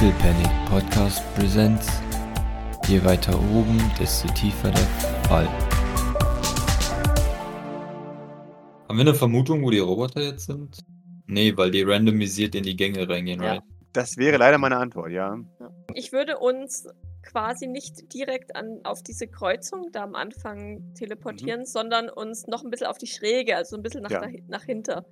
Little Panic Podcast Presents. Je weiter oben, desto tiefer der Fall. Haben wir eine Vermutung, wo die Roboter jetzt sind? Nee, weil die randomisiert in die Gänge reingehen, Ja. right? Das wäre leider meine Antwort, ja. Ich würde uns quasi nicht direkt an, auf diese Kreuzung da am Anfang teleportieren, sondern uns noch ein bisschen auf die Schräge, also ein bisschen nach, Ja. dahi- nach hinter.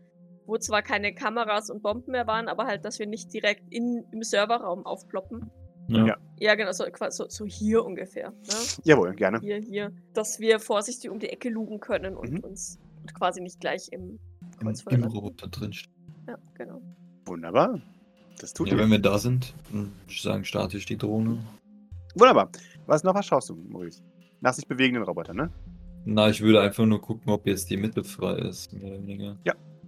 Wo zwar keine Kameras und Bomben mehr waren, aber halt, dass wir nicht direkt in, im Serverraum aufploppen. Ja. Ja, genau, so, quasi so, so hier ungefähr. Ne? Jawohl, gerne. Hier, hier. Dass wir vorsichtig um die Ecke lugen können und Mhm. uns und quasi nicht gleich im Im, Kreuzfeuer im. Roboter drin. Ja, genau. Wunderbar. Das tut Ja, ihr. wenn wir da sind, dann würde ich sagen, starte ich die Drohne. Wunderbar. Was noch? Was schaust du, Maurice? Nach sich bewegenden Roboter, ne? Na, ich würde einfach nur gucken, ob jetzt die Mitte frei ist, mehr oder weniger.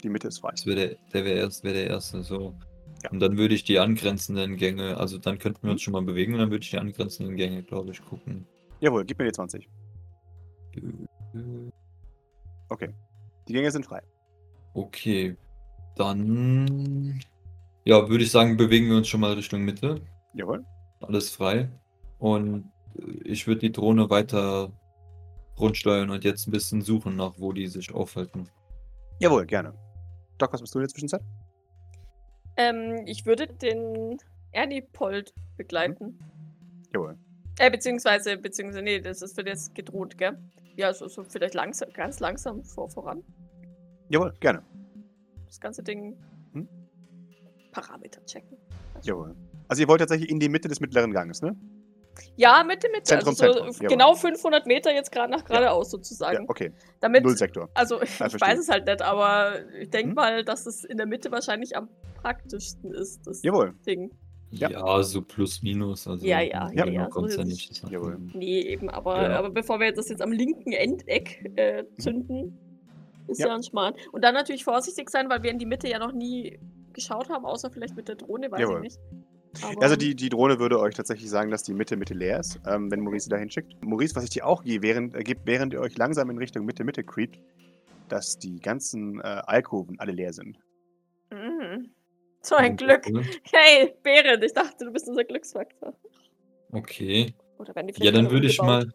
Die Mitte ist frei. Das wäre der, der wäre erst, wäre der erste, so. Ja. Und dann würde ich die angrenzenden Gänge, also dann könnten wir uns schon mal bewegen und dann würde ich die angrenzenden Gänge, glaube ich, gucken. Jawohl, gib mir die 20. Okay. Die Gänge sind frei. Okay, dann, ja, würde ich sagen, bewegen wir uns schon mal Richtung Mitte. Jawohl. Alles frei. Und ich würde die Drohne weiter rundsteuern und jetzt ein bisschen suchen nach, wo die sich aufhalten. Jawohl, gerne. Doc, was bist du in der Zwischenzeit? Ähm, ich würde den Ernipold begleiten. Jawohl. Äh, beziehungsweise, beziehungsweise, nee, das ist wird jetzt gedroht, gell? Ja, so, so vielleicht langsam, ganz langsam vor, voran. Jawohl, gerne. Das ganze Ding. Hm? Parameter checken. Jawohl. Also ihr wollt tatsächlich in die Mitte des mittleren Ganges, ne? Ja, Mitte, Mitte. Zentrum, also so Zentrum, jawohl. genau 500 Meter jetzt gerade nach geradeaus Ja, sozusagen. okay. Damit, Nullsektor. also ich verstehe. weiß es halt nicht, aber ich denke Hm? mal, dass es in der Mitte wahrscheinlich am praktischsten ist, das Jawohl. Ding. Ja. Ja, so plus minus. Also Ja, ja, ja, genau ja, so ja nicht. Jawohl. Nee, eben, aber, aber bevor wir das jetzt am linken Endeck äh, zünden, ist Ja. ja. ein Schmarrn. Und dann natürlich vorsichtig sein, weil wir in die Mitte ja noch nie geschaut haben, außer vielleicht mit der Drohne, weiß Jawohl. ich nicht. Aber, Also die, die Drohne würde euch tatsächlich sagen, dass die Mitte Mitte leer ist, ähm, wenn Maurice sie dahin schickt. Maurice, was ich dir auch gehe, während, äh, gebe, während ihr euch langsam in Richtung Mitte Mitte creept, dass die ganzen äh, Alkoven alle leer sind. Mhm. So ein Glück. Hey, Behrend, ich dachte, du bist unser Glücksfaktor. Okay. Oder wenn die Ja, vielleicht dann würde ich mal,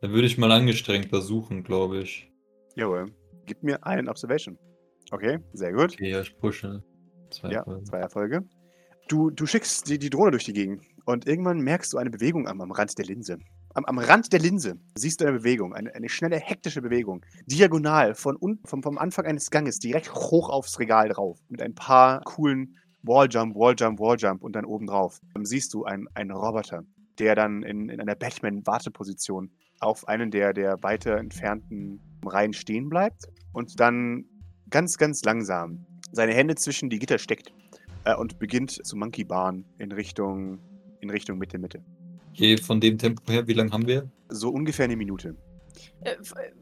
dann würde ich mal angestrengter suchen, glaube ich. Jawohl. Gib mir einen Observation. Okay, sehr gut. Okay, ja, ich pushe. Zwei Ja, Folgen. zwei Erfolge. Du, du schickst die, die Drohne durch die Gegend und irgendwann merkst du eine Bewegung am, am Rand der Linse. Am, am Rand der Linse siehst du eine Bewegung, eine, eine schnelle, hektische Bewegung. Diagonal von un, vom, vom Anfang eines Ganges direkt hoch aufs Regal drauf. Mit ein paar coolen Walljump, Walljump, Walljump und dann oben drauf. Dann siehst du einen, einen Roboter, der dann in, in einer Batman-Warteposition auf einen der, der weiter entfernten Reihen stehen bleibt und dann ganz, ganz langsam seine Hände zwischen die Gitter steckt äh, und beginnt zu Monkey Barn in Richtung, in Richtung Mitte, Mitte. Okay, von dem Tempo her, wie lange haben wir? So ungefähr eine Minute. Äh, äh,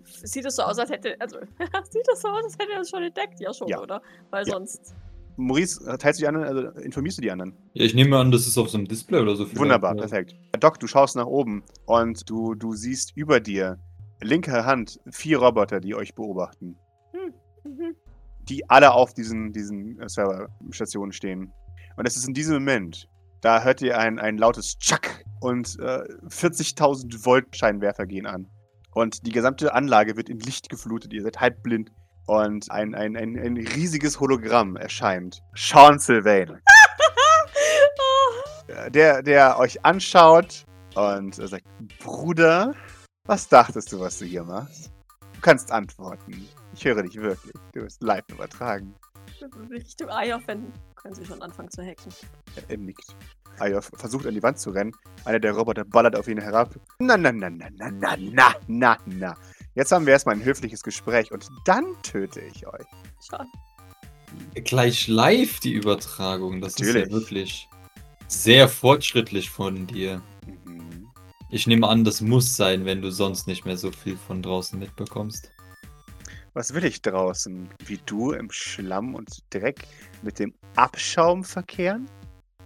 sieht es so aus, als hätte. Also, sieht das so aus, als hätte er es schon entdeckt? Ja, schon, Ja. oder? Weil Ja. sonst. Maurice, äh, teilst du die anderen, also informierst du die anderen? Ja, ich nehme an, das ist auf so einem Display oder so. vielleicht, Wunderbar, ja. perfekt. Doc, du schaust nach oben und du, du siehst über dir, linker Hand, vier Roboter, die euch beobachten. Die alle auf diesen, diesen äh, Serverstationen stehen. Und es ist in diesem Moment, da hört ihr ein, ein lautes Tschack und äh, 40.000 Volt Scheinwerfer gehen an. Und die gesamte Anlage wird in Licht geflutet, ihr seid halb blind. Und ein, ein, ein, ein riesiges Hologramm erscheint. Sean Sylvain. Oh, Der, der euch anschaut und sagt, Bruder, was dachtest du, was du hier machst? Du kannst antworten. Ich höre dich wirklich. Du wirst live übertragen. Richtung Eier wenden. Können sie schon anfangen zu hacken. Er nickt. Ayov versucht an die Wand zu rennen. Einer der Roboter ballert auf ihn herab. Na, na, na, na, na, na, na, na, na. Jetzt haben wir erstmal ein höfliches Gespräch und dann töte ich euch. Schade. Gleich live die Übertragung. Das ist Natürlich. ja wirklich sehr fortschrittlich von dir. Mhm. Ich nehme an, das muss sein, wenn du sonst nicht mehr so viel von draußen mitbekommst. Was will ich draußen? Wie du im Schlamm und Dreck mit dem Abschaum verkehren?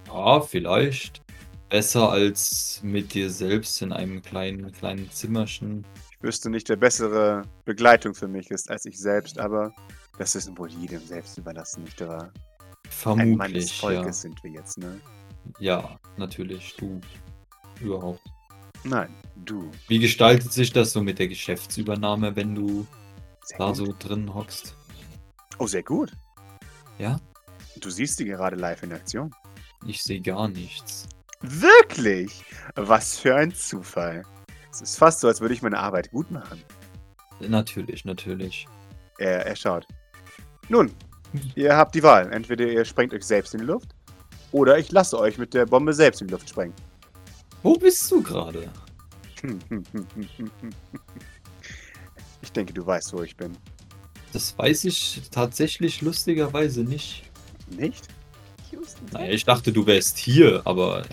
Ja, vielleicht. Besser als mit dir selbst in einem kleinen, kleinen Zimmerchen. Ich wüsste nicht, wer bessere Begleitung für mich ist als ich selbst, aber das ist wohl jedem selbst überlassen, nicht wahr? Ein Mann des Vermutlich, ja. Volkes sind wir jetzt, ne? Ja, natürlich. Du. Überhaupt. Nein, du. Wie gestaltet sich das so mit der Geschäftsübernahme, wenn du Sehr da gut. so drin hockst? Oh, sehr gut. Ja? Du siehst sie gerade live in Aktion. Ich sehe gar nichts. Wirklich? Was für ein Zufall. Es ist fast so, als würde ich meine Arbeit gut machen. Natürlich, natürlich. Er, er schaut. Nun, ihr habt die Wahl. Entweder ihr sprengt euch selbst in die Luft oder ich lasse euch mit der Bombe selbst in die Luft sprengen. Wo bist du gerade? Ich denke, du weißt, wo ich bin. Das weiß ich tatsächlich lustigerweise nicht. Nicht? Houston. Naja, ich dachte, du wärst hier, aber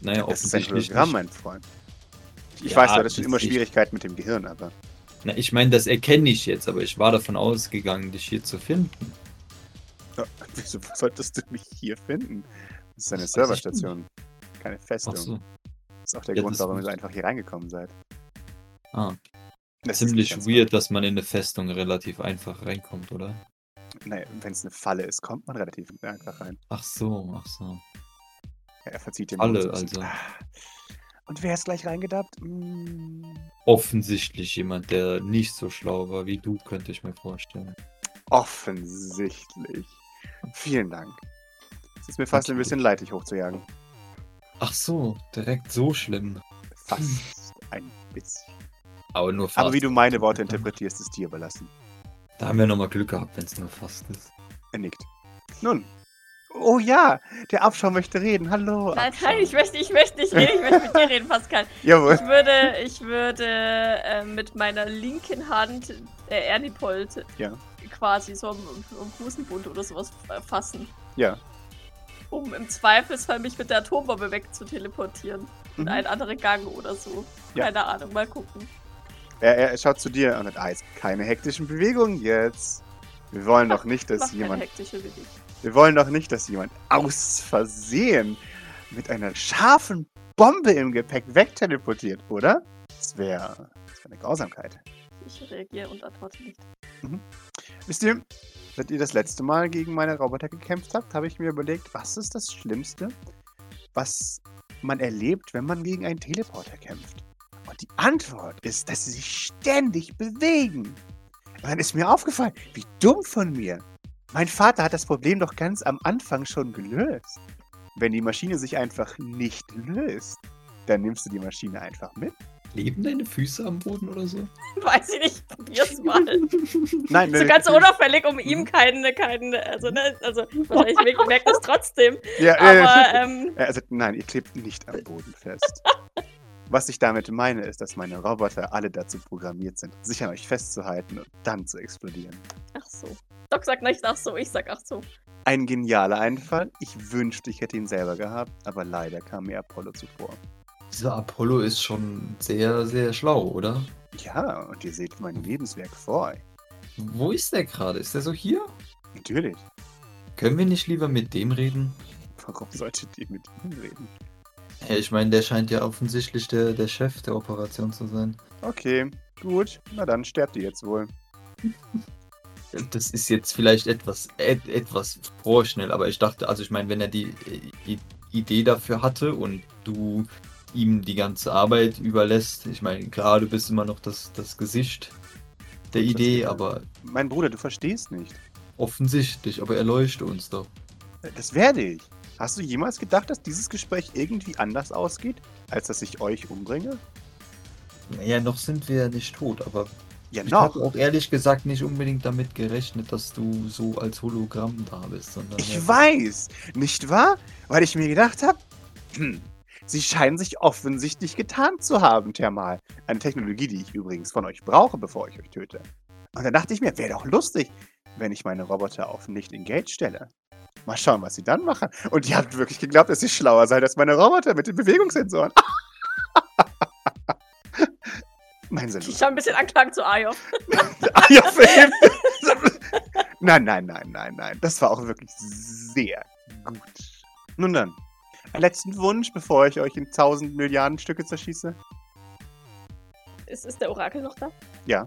naja, Das ist ein offensichtlich Hologramm, nicht. mein Freund. Ich Ja, weiß, schon das immer ist- Schwierigkeiten mit dem Gehirn, aber. Na, ich meine, das erkenne ich jetzt, aber ich war davon ausgegangen, dich hier zu finden. Ja, Wieso solltest du mich hier finden? Das ist eine Das Serverstation, keine Festung. Ach so. Das ist auch der Ja, Grund, warum ihr einfach hier reingekommen seid. Ah, Das ziemlich ganz weird, dass man in eine Festung relativ einfach reinkommt, oder? Nee, wenn es eine Falle ist, kommt man relativ einfach rein. Ach so, ach so. Ja, er verzieht den ein bisschen. also. Und wer ist gleich reingedappt? Hm, Offensichtlich jemand, der nicht so schlau war wie du, könnte ich mir vorstellen. offensichtlich. Vielen Dank. Es ist mir fast ein Okay. bisschen leid, dich hochzujagen. Ach so, direkt so schlimm. Fast ein bisschen. Aber nur fast. Aber wie du meine Worte interpretierst, ist dir überlassen. Da haben wir nochmal Glück gehabt, wenn es nur fast ist. Er nickt. Nun. Oh ja, der Abschau möchte reden. Hallo. Nein, Abschau. nein, ich möchte, ich möchte nicht reden, ich möchte mit dir reden, Pascal. Jawohl. Ich würde, ich würde äh, mit meiner linken Hand äh, Ernipold Ja. quasi so am, am Hosenbund oder sowas fassen, Ja. um im Zweifelsfall mich mit der Atombombe wegzuteleportieren. In Mhm. einen anderen Gang oder so. Ja. Keine Ahnung, mal gucken. Er, er schaut zu dir und hat Eis. Keine hektischen Bewegungen jetzt. Wir wollen doch nicht, dass jemand. Wir wollen doch nicht, dass jemand aus Versehen mit einer scharfen Bombe im Gepäck wegteleportiert, oder? Das wäre das wär eine Grausamkeit. Ich reagiere und antworte nicht. Wisst ihr, seit ihr das letzte Mal gegen meine Roboter gekämpft habt, habe ich mir überlegt, was ist das Schlimmste, was man erlebt, wenn man gegen einen Teleporter kämpft? Und die Antwort ist, dass sie sich ständig bewegen. Und dann ist mir aufgefallen, wie dumm von mir. Mein Vater hat das Problem doch ganz am Anfang schon gelöst. Wenn die Maschine sich einfach nicht löst, dann nimmst du die Maschine einfach mit. Leben deine Füße am Boden oder so? Weiß ich nicht, probier's mal. Nein, so ganz unauffällig, um ihm keinen, keinen, also, ne, also, wahrscheinlich merkt es trotzdem. Ja, äh, Aber, ähm, Äh, Also, nein, ihr klebt nicht am Boden fest. Was ich damit meine, ist, dass meine Roboter alle dazu programmiert sind, sich an euch festzuhalten und dann zu explodieren. ach so. Doc sagt nicht ach so, ich sag ach so. Ein genialer Einfall. Ich wünschte, ich hätte ihn selber gehabt, aber leider kam mir Apollo zuvor. Dieser Apollo ist schon sehr, sehr schlau, oder? Ja, und ihr seht mein Lebenswerk vor euch. Wo ist der gerade? Ist der so hier? Natürlich. Können wir nicht lieber mit dem reden? Warum solltet ihr mit ihm reden? Ja, ich meine, der scheint ja offensichtlich der, der Chef der Operation zu sein. Okay, gut. Na dann sterbt ihr jetzt wohl. Das ist jetzt vielleicht etwas, et, etwas vorschnell, aber ich dachte, also ich meine, wenn er die, die Idee dafür hatte und du ihm die ganze Arbeit überlässt, ich meine, klar, du bist immer noch das, das Gesicht der Idee, aber Mein Bruder, du verstehst nicht. offensichtlich, aber er leuchtet uns doch. Das werde ich. Hast du jemals gedacht, dass dieses Gespräch irgendwie anders ausgeht, als dass ich euch umbringe? Naja, noch sind wir ja nicht tot, aber Ja, ich habe auch ehrlich gesagt nicht unbedingt damit gerechnet, dass du so als Hologramm da bist, sondern Ich ja, weiß, nicht wahr? Weil ich mir gedacht habe, hm, sie scheinen sich offensichtlich getan zu haben, Thermal. Eine Technologie, die ich übrigens von euch brauche, bevor ich euch töte. Und dann dachte ich mir, wäre doch lustig, wenn ich meine Roboter auf nicht engaged stelle. Mal schauen, was sie dann machen. Und ihr habt wirklich geglaubt, dass ihr schlauer seid als meine Roboter mit den Bewegungssensoren. mein Sinn. Ich habe ein bisschen Anklagen zu Ayof. Ja, verhilft. nein, nein, nein, nein, nein. Das war auch wirklich sehr gut. Nun dann, einen letzten Wunsch, bevor ich euch in tausend Milliarden Stücke zerschieße. Ist, ist der Orakel noch da? Ja.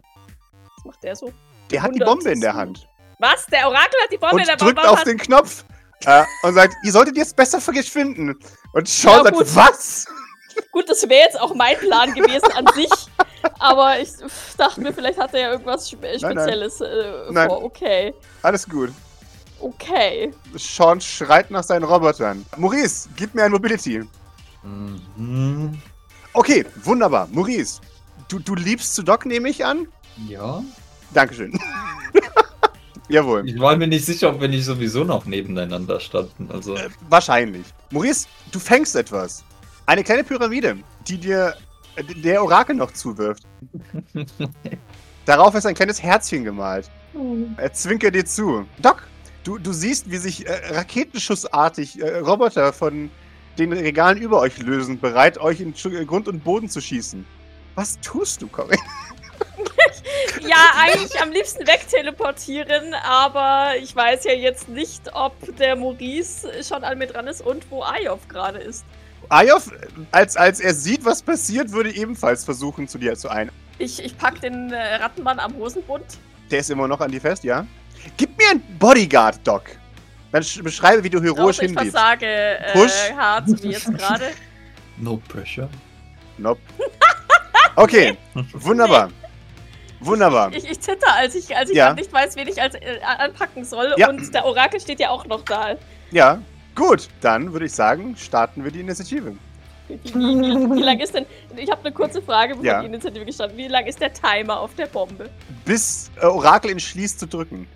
Was macht der so? Der hat die Bombe in der Hand Was? Der Orakel hat die Bombe in der und drückt auf den Knopf äh, und sagt, ihr solltet jetzt besser verschwinden. Und Sean Ja, sagt, gut. was? Gut, das wäre jetzt auch mein Plan gewesen an sich. Aber ich pff, dachte mir, vielleicht hat er ja irgendwas Spe nein. Spezielles äh, Nein. vor. Okay. Alles gut. Okay. Sean schreit nach seinen Robotern. Maurice, gib mir ein Mobility. Mhm. Okay, wunderbar. Maurice, du, du liebst zu Doc, nehme ich an? Ja. Dankeschön. Jawohl. Ich war mir nicht sicher, ob wir nicht sowieso noch nebeneinander standen. Also. Äh, wahrscheinlich. Maurice, du fängst etwas. Eine kleine Pyramide, die dir äh, der Orakel noch zuwirft. Darauf ist ein kleines Herzchen gemalt. Er zwinkert dir zu. Doc, du, du siehst, wie sich äh, raketenschussartig äh, Roboter von den Regalen über euch lösen, bereit, euch in Grund und Boden zu schießen. Was tust du, Corinne? Ja, eigentlich am liebsten wegteleportieren, aber ich weiß ja jetzt nicht, ob der Maurice schon an mir dran ist und wo Ayov gerade ist. Ayov, als, als er sieht, was passiert, würde ebenfalls versuchen, zu dir zu ein. Ich, ich pack den äh, Rattenmann am Hosenbund. Der ist immer noch an dir fest, ja? Gib mir einen Bodyguard, Doc. Dann sch- beschreibe, wie du heroisch Auch ich hinliebst. versage äh, Push. hart wie jetzt gerade. No pressure. Nope. Okay, wunderbar. Wunderbar. Ich, ich zitter, als ich, als ich Ja. nicht weiß, wen ich als, äh, anpacken soll. Ja. Und der Orakel steht ja auch noch da. Ja, gut. Dann würde ich sagen, starten wir die Initiative. Wie, wie, wie, wie lang ist denn. Ich habe eine kurze Frage, bevor Ja. die Initiative gestartet Wie lang ist der Timer auf der Bombe? Bis äh, Orakel entschließt zu drücken.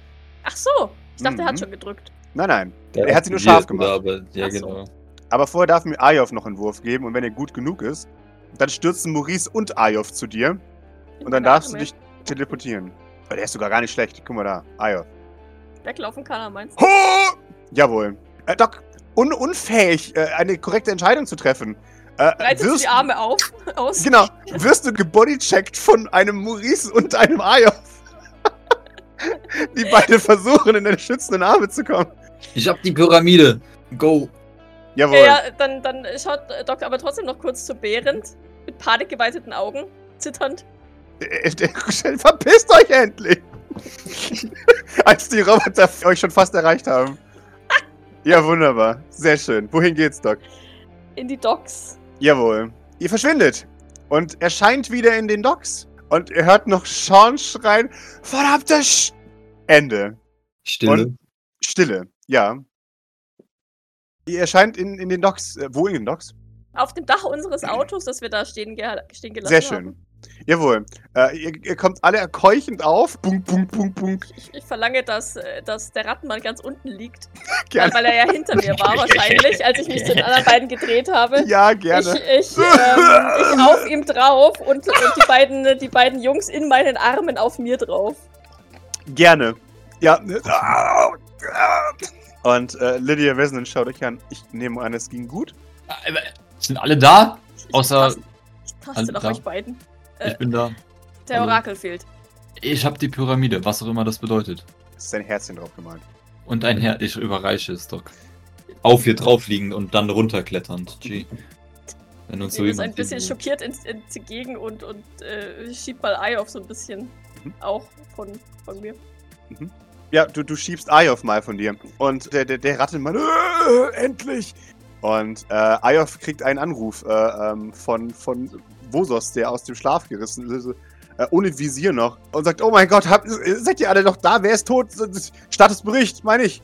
Ach so. Ich dachte, er Mhm. hat schon gedrückt. Nein, nein. Der Er hat sie nur scharf gemacht. Aber, ja, Ach so. genau. Aber vorher darf mir Ayov noch einen Wurf geben und wenn er gut genug ist, dann stürzen Maurice und Ayov zu dir und dann darfst du dich teleportieren. Weil der ist sogar gar nicht schlecht. Guck mal da, Ayov. Weglaufen kann er, meinst du? Ho! Jawohl. Äh, Doc, un unfähig, äh, eine korrekte Entscheidung zu treffen. Äh, Breitet du wirst, die Arme auf, aus. Genau, wirst du gebodycheckt von einem Maurice und einem Ayov. die beide versuchen, in deine schützenden Arme zu kommen. Ich hab die Pyramide. Go. Jawohl. Ja, ja, dann, dann schaut Doc aber trotzdem noch kurz zu Behrend. Mit panikgeweiteten Augen. Zitternd. Äh, äh, Verpisst euch endlich! Als die Roboter euch schon fast erreicht haben. Ja, wunderbar. Sehr schön. Wohin geht's, Doc? In die Docks. Jawohl. Ihr verschwindet. Und erscheint wieder in den Docks. Und ihr hört noch Sean schreien: Verdammte Sch Ende. Stille. Und- Stille. Ja. Ihr erscheint in, in den Docks. Äh, wo in den Docks? Auf dem Dach unseres Autos, das wir da stehen, ge stehen gelassen Sehr schön. haben. Jawohl. Äh, ihr, ihr kommt alle keuchend auf. Bunk, bunk, bunk, bunk. Ich, ich verlange, dass, äh, dass der Rattenmann ganz unten liegt. Weil, Gerne. weil er ja hinter mir war, wahrscheinlich, als ich mich zu den anderen beiden gedreht habe. Ja, Ich, gerne. ich, ähm, ich auf ihm drauf und, und die, beiden, die beiden Jungs in meinen Armen auf mir drauf. Gerne. Ja. Und äh, Lydia Wesnen schaut euch an. Ich nehme an, es ging gut. Sind alle da? Ich, Außer- Ich taste, ich taste Alle nach da? euch beiden. Äh, Ich bin da. Der hallo. Orakel fehlt. Ich hab die Pyramide, was auch immer das bedeutet. Es ist ein Herzchen drauf gemalt. Und ein Herr, ich überreiche es, Doc. Auf hier drauf liegen und dann runterkletternd. G. Wenn uns so ist ein bisschen sieht. schockiert ins, entgegen und, und äh, schiebt mal Ei auf so ein bisschen. Mhm. Auch von, von mir. Ja, du, du schiebst Ayov mal von dir. Und der, der, der Rattenmann, äh, endlich! Und äh, Ayov kriegt einen Anruf äh, ähm, von, von Vosos, der aus dem Schlaf gerissen ist, äh, ohne Visier noch. Und sagt, oh mein Gott, habt, seid ihr alle noch da? Wer ist tot? Statusbericht, meine ich.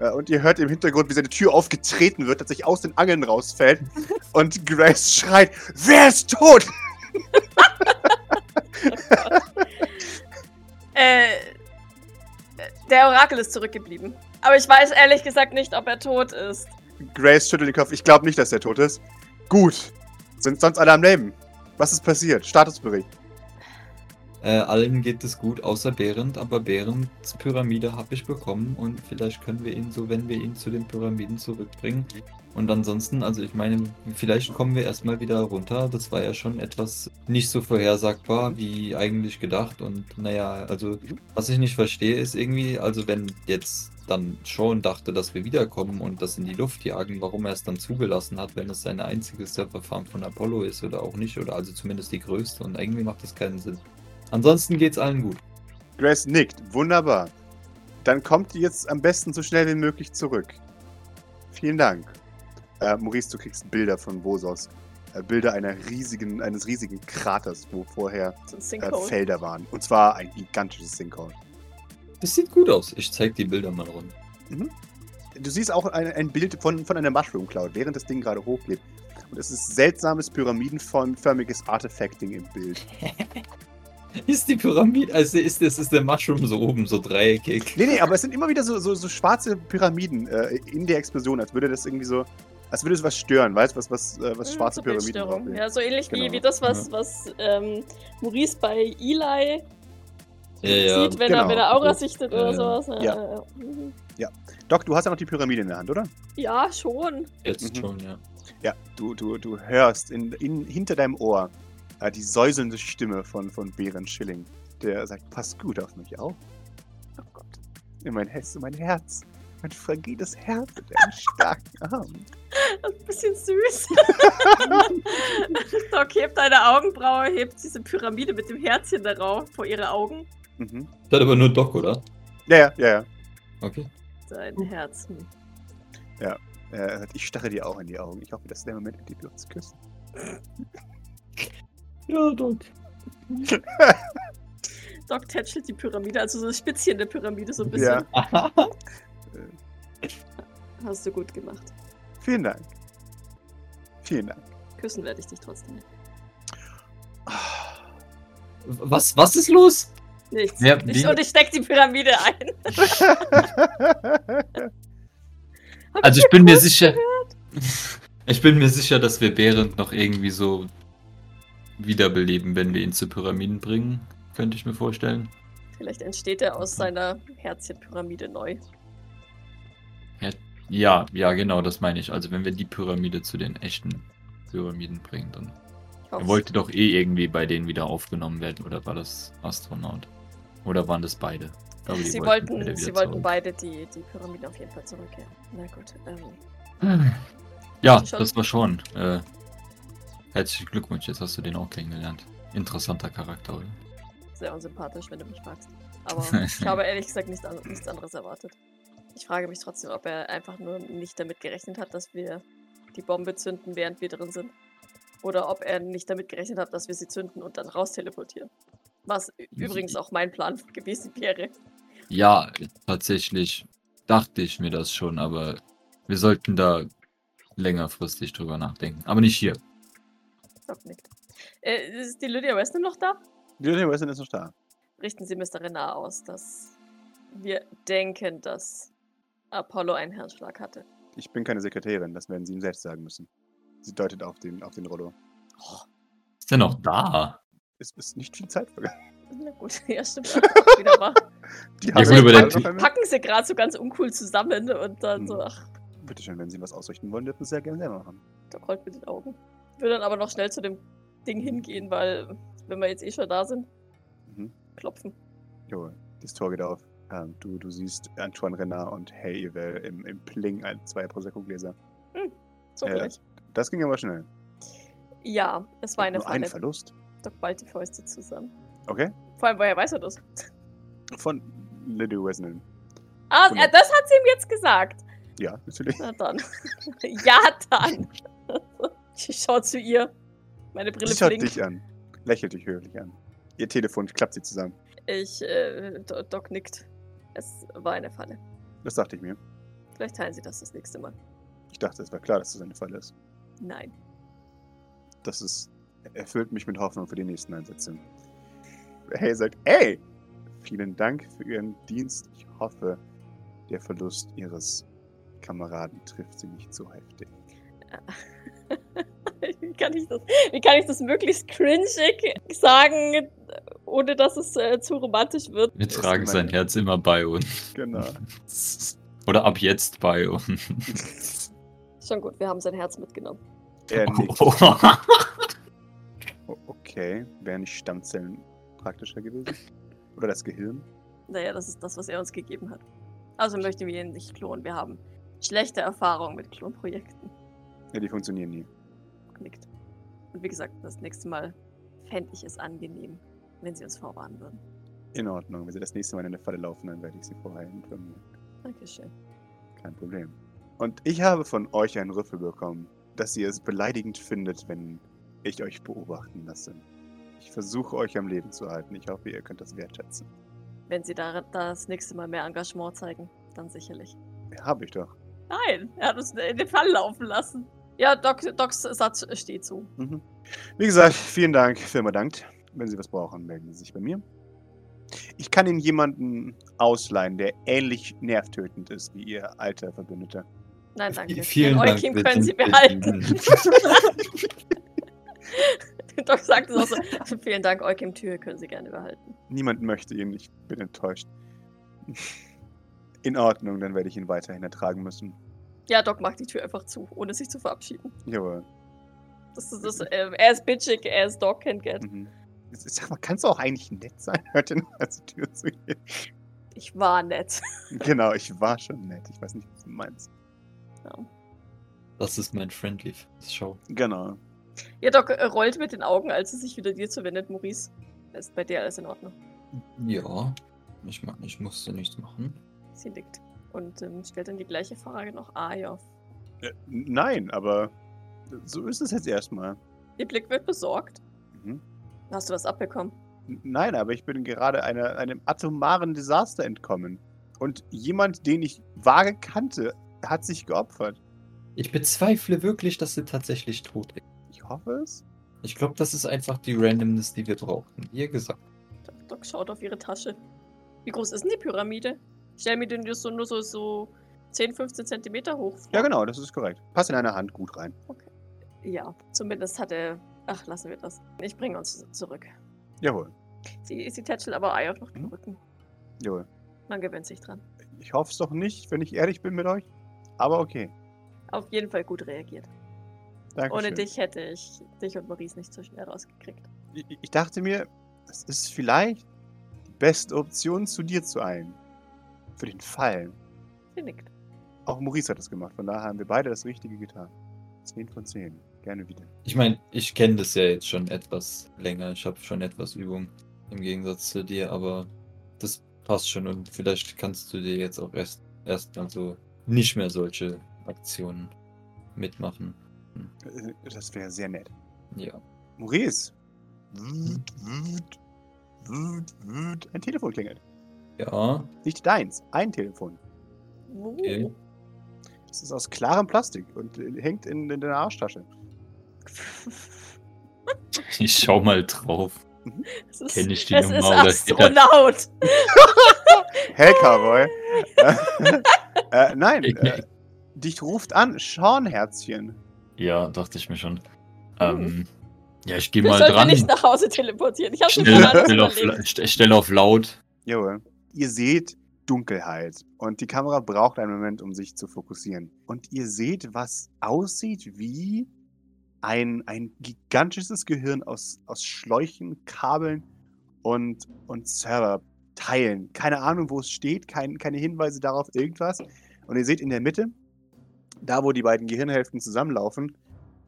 Äh, und ihr hört im Hintergrund, wie seine Tür aufgetreten wird, dass sich aus den Angeln rausfällt. und Grace schreit, wer ist tot? Äh, der Orakel ist zurückgeblieben. Aber ich weiß ehrlich gesagt nicht, ob er tot ist. Grace schüttelt den Kopf. Ich glaube nicht, dass er tot ist. Gut. Sind sonst alle am Leben? Was ist passiert? Statusbericht. Äh, allen geht es gut, außer Behrend, aber Behrends Pyramide habe ich bekommen und vielleicht können wir ihn so, wenn wir ihn zu den Pyramiden zurückbringen. Und ansonsten, also ich meine, vielleicht kommen wir erstmal wieder runter. Das war ja schon etwas nicht so vorhersagbar wie eigentlich gedacht. Und naja, also was ich nicht verstehe, ist irgendwie, also wenn jetzt dann schon dachte, dass wir wiederkommen und das in die Luft jagen, warum er es dann zugelassen hat, wenn es seine einzige Serverfarm von Apollo ist oder auch nicht, oder also zumindest die größte. Und irgendwie macht das keinen Sinn. Ansonsten geht's allen gut. Grace nickt. Wunderbar. Dann kommt ihr jetzt am besten so schnell wie möglich zurück. Vielen Dank. Äh, Maurice, du kriegst Bilder von Vosos. Äh, Bilder einer riesigen, eines riesigen Kraters, wo vorher äh. Felder waren. Und zwar ein gigantisches Sinkhole. Das sieht gut aus. Ich zeig die Bilder mal runter. Du siehst auch ein, ein Bild von, von einer Mushroom Cloud, während das Ding gerade hochlebt. Und es ist seltsames pyramidenförmiges Artefacting im Bild. Ist die Pyramide, also ist das ist der Mushroom so oben, so dreieckig. Nee, nee, aber es sind immer wieder so, so, so schwarze Pyramiden äh, in der Explosion, als würde das irgendwie so, als würde es was stören, weißt du, was, was, äh, was Hm, schwarze so Pyramiden drauf Ja, so ähnlich wie, Genau. wie das, was, was ähm, Maurice bei Eli Ja, ja. sieht, wenn, genau. er, wenn er Aura Ja. sichtet oder Ja. sowas. Ja. Mhm. Doc, du hast ja noch die Pyramide in der Hand, oder? ja, schon. Jetzt Mhm. schon, ja. Ja, du, du, du hörst in, in, hinter deinem Ohr äh, die säuselnde Stimme von, von Bären Schilling, der sagt, pass gut auf mich auf. Oh Gott. In mein Herz, in mein Herz. Mein fragiles Herz mit einem starken Arm. Das ist ein bisschen süß. Doc hebt deine Augenbraue, hebt diese Pyramide mit dem Herzchen darauf vor ihre Augen. Mhm. Das hat aber nur Doc, oder? Ja, ja, ja, ja. Okay. Dein Herz. Hm. Er sagt, ich starre dir auch in die Augen. Ich hoffe, das ist der Moment, in dem wir uns küssen. Ja, Doc. Doc tätschelt die Pyramide, also so das Spitzchen der Pyramide so ein bisschen. Ja, Hast du gut gemacht. vielen Dank. Vielen Dank. Küssen werde ich dich trotzdem. Was, was ist los? Nichts. Ja, ich, und ich steck die Pyramide ein. Also ich bin mir sicher. Ich bin mir sicher, dass wir Behrend noch irgendwie so wiederbeleben, wenn wir ihn zu Pyramiden bringen. Könnte ich mir vorstellen. Vielleicht entsteht er aus seiner Herzchenpyramide neu. Ja, ja, genau, das meine ich. Also wenn wir die Pyramide zu den echten Pyramiden bringen, dann. Er wollte doch eh irgendwie bei denen wieder aufgenommen werden, oder war das Astronaut? Oder waren das beide? Glaube, sie beide wollten, wieder sie wollten beide die, die Pyramide auf jeden Fall zurückkehren. Na gut. Ähm, Ja, das war schon. Äh, herzlichen Glückwunsch, jetzt hast du den auch kennengelernt. Interessanter Charakter, oder? sehr unsympathisch, wenn du mich fragst. Aber ich habe ehrlich gesagt nicht an, nichts anderes erwartet. Ich frage mich trotzdem, ob er einfach nur nicht damit gerechnet hat, dass wir die Bombe zünden, während wir drin sind. Oder ob er nicht damit gerechnet hat, dass wir sie zünden und dann raus teleportieren. Was übrigens auch mein Plan gewesen wäre. Ja, tatsächlich dachte ich mir das schon, aber wir sollten da längerfristig drüber nachdenken. Aber nicht hier. Doc nickt. Äh, ist die Lydia Weston noch da? Julian Weston ist noch da. Richten Sie Mr. Renard aus, dass wir denken, dass Apollo einen Hirnschlag hatte. Ich bin keine Sekretärin, das werden Sie ihm selbst sagen müssen. Sie deutet auf den, auf den Rollo. Ist der noch da? Es ist nicht viel Zeit vergangen. Na gut, ja stimmt. Wieder wahr. Die Ja, haben noch einmal. Packen sie gerade so ganz uncool zusammen und dann so, Mhm. ach, Bitte schön, wenn Sie was ausrichten wollen, dürfen Sie sehr gerne selber machen. da rollt mit den Augen. Will dann aber noch schnell zu dem Ding hingehen, weil, wenn wir jetzt eh schon da sind, Mhm. klopfen. Jo, das Tor geht auf. Ähm, du, du siehst Antoine Renard und Hey Evel im, im Pling ein, zwei Prosecco-Gläser. So Ja, gleich. Das ging aber schnell. Ja, es war eine Nur ein Falle. Verlust. Doc ballt die Fäuste zusammen. Okay. Vor allem, woher weiß er das? Von Lydia Weston. Ah, Wunderbar. äh, das hat sie ihm jetzt gesagt. Ja, natürlich. Na dann. ja, dann. ich schau zu ihr. Meine Brille Sie schaut blinkt. dich an. Lächelt dich höflich an. Ihr Telefon klappt sie zusammen. Ich, äh, Do- Doc nickt. Es war eine Falle. Das dachte ich mir. Vielleicht teilen sie das das nächste Mal. Ich dachte, es war klar, dass das eine Falle ist. Nein. Das ist, erfüllt mich mit Hoffnung für die nächsten Einsätze. Hey sagt, hey, vielen Dank für Ihren Dienst. Ich hoffe, der Verlust Ihres Kameraden trifft Sie nicht so heftig. wie, kann ich das, wie kann ich das möglichst cringig sagen, ohne dass es äh, zu romantisch wird? Wir tragen sein Herz immer bei uns. Genau. Oder ab jetzt bei uns. Schon gut, wir haben sein Herz mitgenommen. er nickt. Oh. Okay, wären nicht Stammzellen praktischer gewesen? Oder das Gehirn? Naja, das ist das, was er uns gegeben hat. Also möchten wir ihn nicht klonen. Wir haben schlechte Erfahrungen mit Klonprojekten. Ja, die funktionieren nie. Nickt. Und wie gesagt, das nächste Mal fände ich es angenehm, wenn sie uns vorwarnen würden. In Ordnung. Wenn Sie das nächste Mal in eine Falle laufen, dann werde ich Sie vorher informieren. Dankeschön. Kein Problem. Und ich habe von euch einen Rüffel bekommen, dass ihr es beleidigend findet, wenn ich euch beobachten lasse. Ich versuche euch am Leben zu halten. Ich hoffe, ihr könnt das wertschätzen. Wenn sie da das nächste Mal mehr Engagement zeigen, dann sicherlich. Ja, habe ich doch. Nein, er hat uns in den Fall laufen lassen. Ja, Doc, Docs Satz steht zu. Mhm. Wie gesagt, vielen Dank, Firma dankt. Wenn Sie was brauchen, melden Sie sich bei mir. Ich kann Ihnen jemanden ausleihen, der ähnlich nervtötend ist wie Ihr alter Verbündeter. Nein, danke. Vielen Den Dank. Eukim wir können Sie behalten. Doc sagt es auch so. Also vielen Dank, Eukim Tür können Sie gerne behalten. Niemand möchte ihn, ich bin enttäuscht. In Ordnung, dann werde ich ihn weiterhin ertragen müssen. Ja, Doc macht die Tür einfach zu, ohne sich zu verabschieden. Jawohl. Das ist das, äh, er ist bitchig, er ist Doc can get. Mhm. Sag mal, kannst du auch eigentlich nett sein? Hört als die Tür zugeht? Ich war nett. Genau, ich war schon nett. Ich weiß nicht, was du meinst. Ja, Das ist mein Friendly Show. Genau. ja Doc äh, rollt mit den Augen, als er sich wieder dir zuwendet, Maurice. Ist bei dir alles in Ordnung. Ja, ich, ma- ich musste nichts machen. Sie nickt. Und ähm, stellt dann die gleiche Frage noch Aya. Äh, nein, aber so ist es jetzt erstmal. Ihr Blick wird besorgt. Mhm. Hast du was abbekommen? Nein, aber ich bin gerade einer, einem atomaren Desaster entkommen. Und jemand, den ich vage kannte, hat sich geopfert. Ich bezweifle wirklich, dass sie tatsächlich tot ist. Es. Ich glaube, das ist einfach die Randomness, die wir brauchten. Wie ihr gesagt. Doc, Doc schaut auf ihre Tasche. Wie groß ist denn die Pyramide? Ich stell mir den nur so, nur so, so 10, 15 Zentimeter hoch vor. Ja, genau, das ist korrekt. Passt in einer Hand gut rein. Ja, zumindest hat er. Ach, lassen wir das. Ich bringe uns zurück. Jawohl, Sie, sie tätschelt aber Aya noch den Mhm. Rücken. jawohl. Man gewöhnt sich dran. Ich hoffe es doch nicht, wenn ich ehrlich bin mit euch. Aber okay. Auf jeden Fall gut reagiert. Danke. Ohne dich hätte ich dich und Maurice nicht so schnell rausgekriegt. Ich, ich dachte mir, es ist vielleicht die beste Option, zu dir zu eilen. Für den Fall. Sie nickt. Auch Maurice hat das gemacht, von daher haben wir beide das Richtige getan. 10 von 10. Gerne wieder. Ich meine, ich kenne das ja jetzt schon etwas länger. Ich habe schon etwas Übung im Gegensatz zu dir, aber das passt schon und vielleicht kannst du dir jetzt auch erst erstmal so nicht mehr solche Aktionen mitmachen. Äh, Das wäre sehr nett. Ja. Maurice! Wüt, wüt, wüt, wüt. Ein Telefon klingelt. Ja, Nicht deins, ein Telefon. Okay. Es ist aus klarem Plastik und äh, hängt in, in deiner Arschtasche. Ich schau mal drauf. Es ist, Kenn ich die es Nummer ist Astronaut. Hey, Cowboy! äh, nein, äh, dich ruft an, Sean Herzchen. Ja, dachte ich mir schon. Ähm, ja, ich gehe mal dran. nicht nach Hause teleportieren. Ich habe schon Stell, stell, auf, stell auf laut. Jawohl. Ihr seht Dunkelheit und die Kamera braucht einen Moment, um sich zu fokussieren. Und ihr seht, was aussieht wie ein, ein gigantisches Gehirn aus, aus Schläuchen, Kabeln und, und Serverteilen. Keine Ahnung, wo es steht, kein, keine Hinweise darauf, irgendwas. Und ihr seht in der Mitte, da wo die beiden Gehirnhälften zusammenlaufen,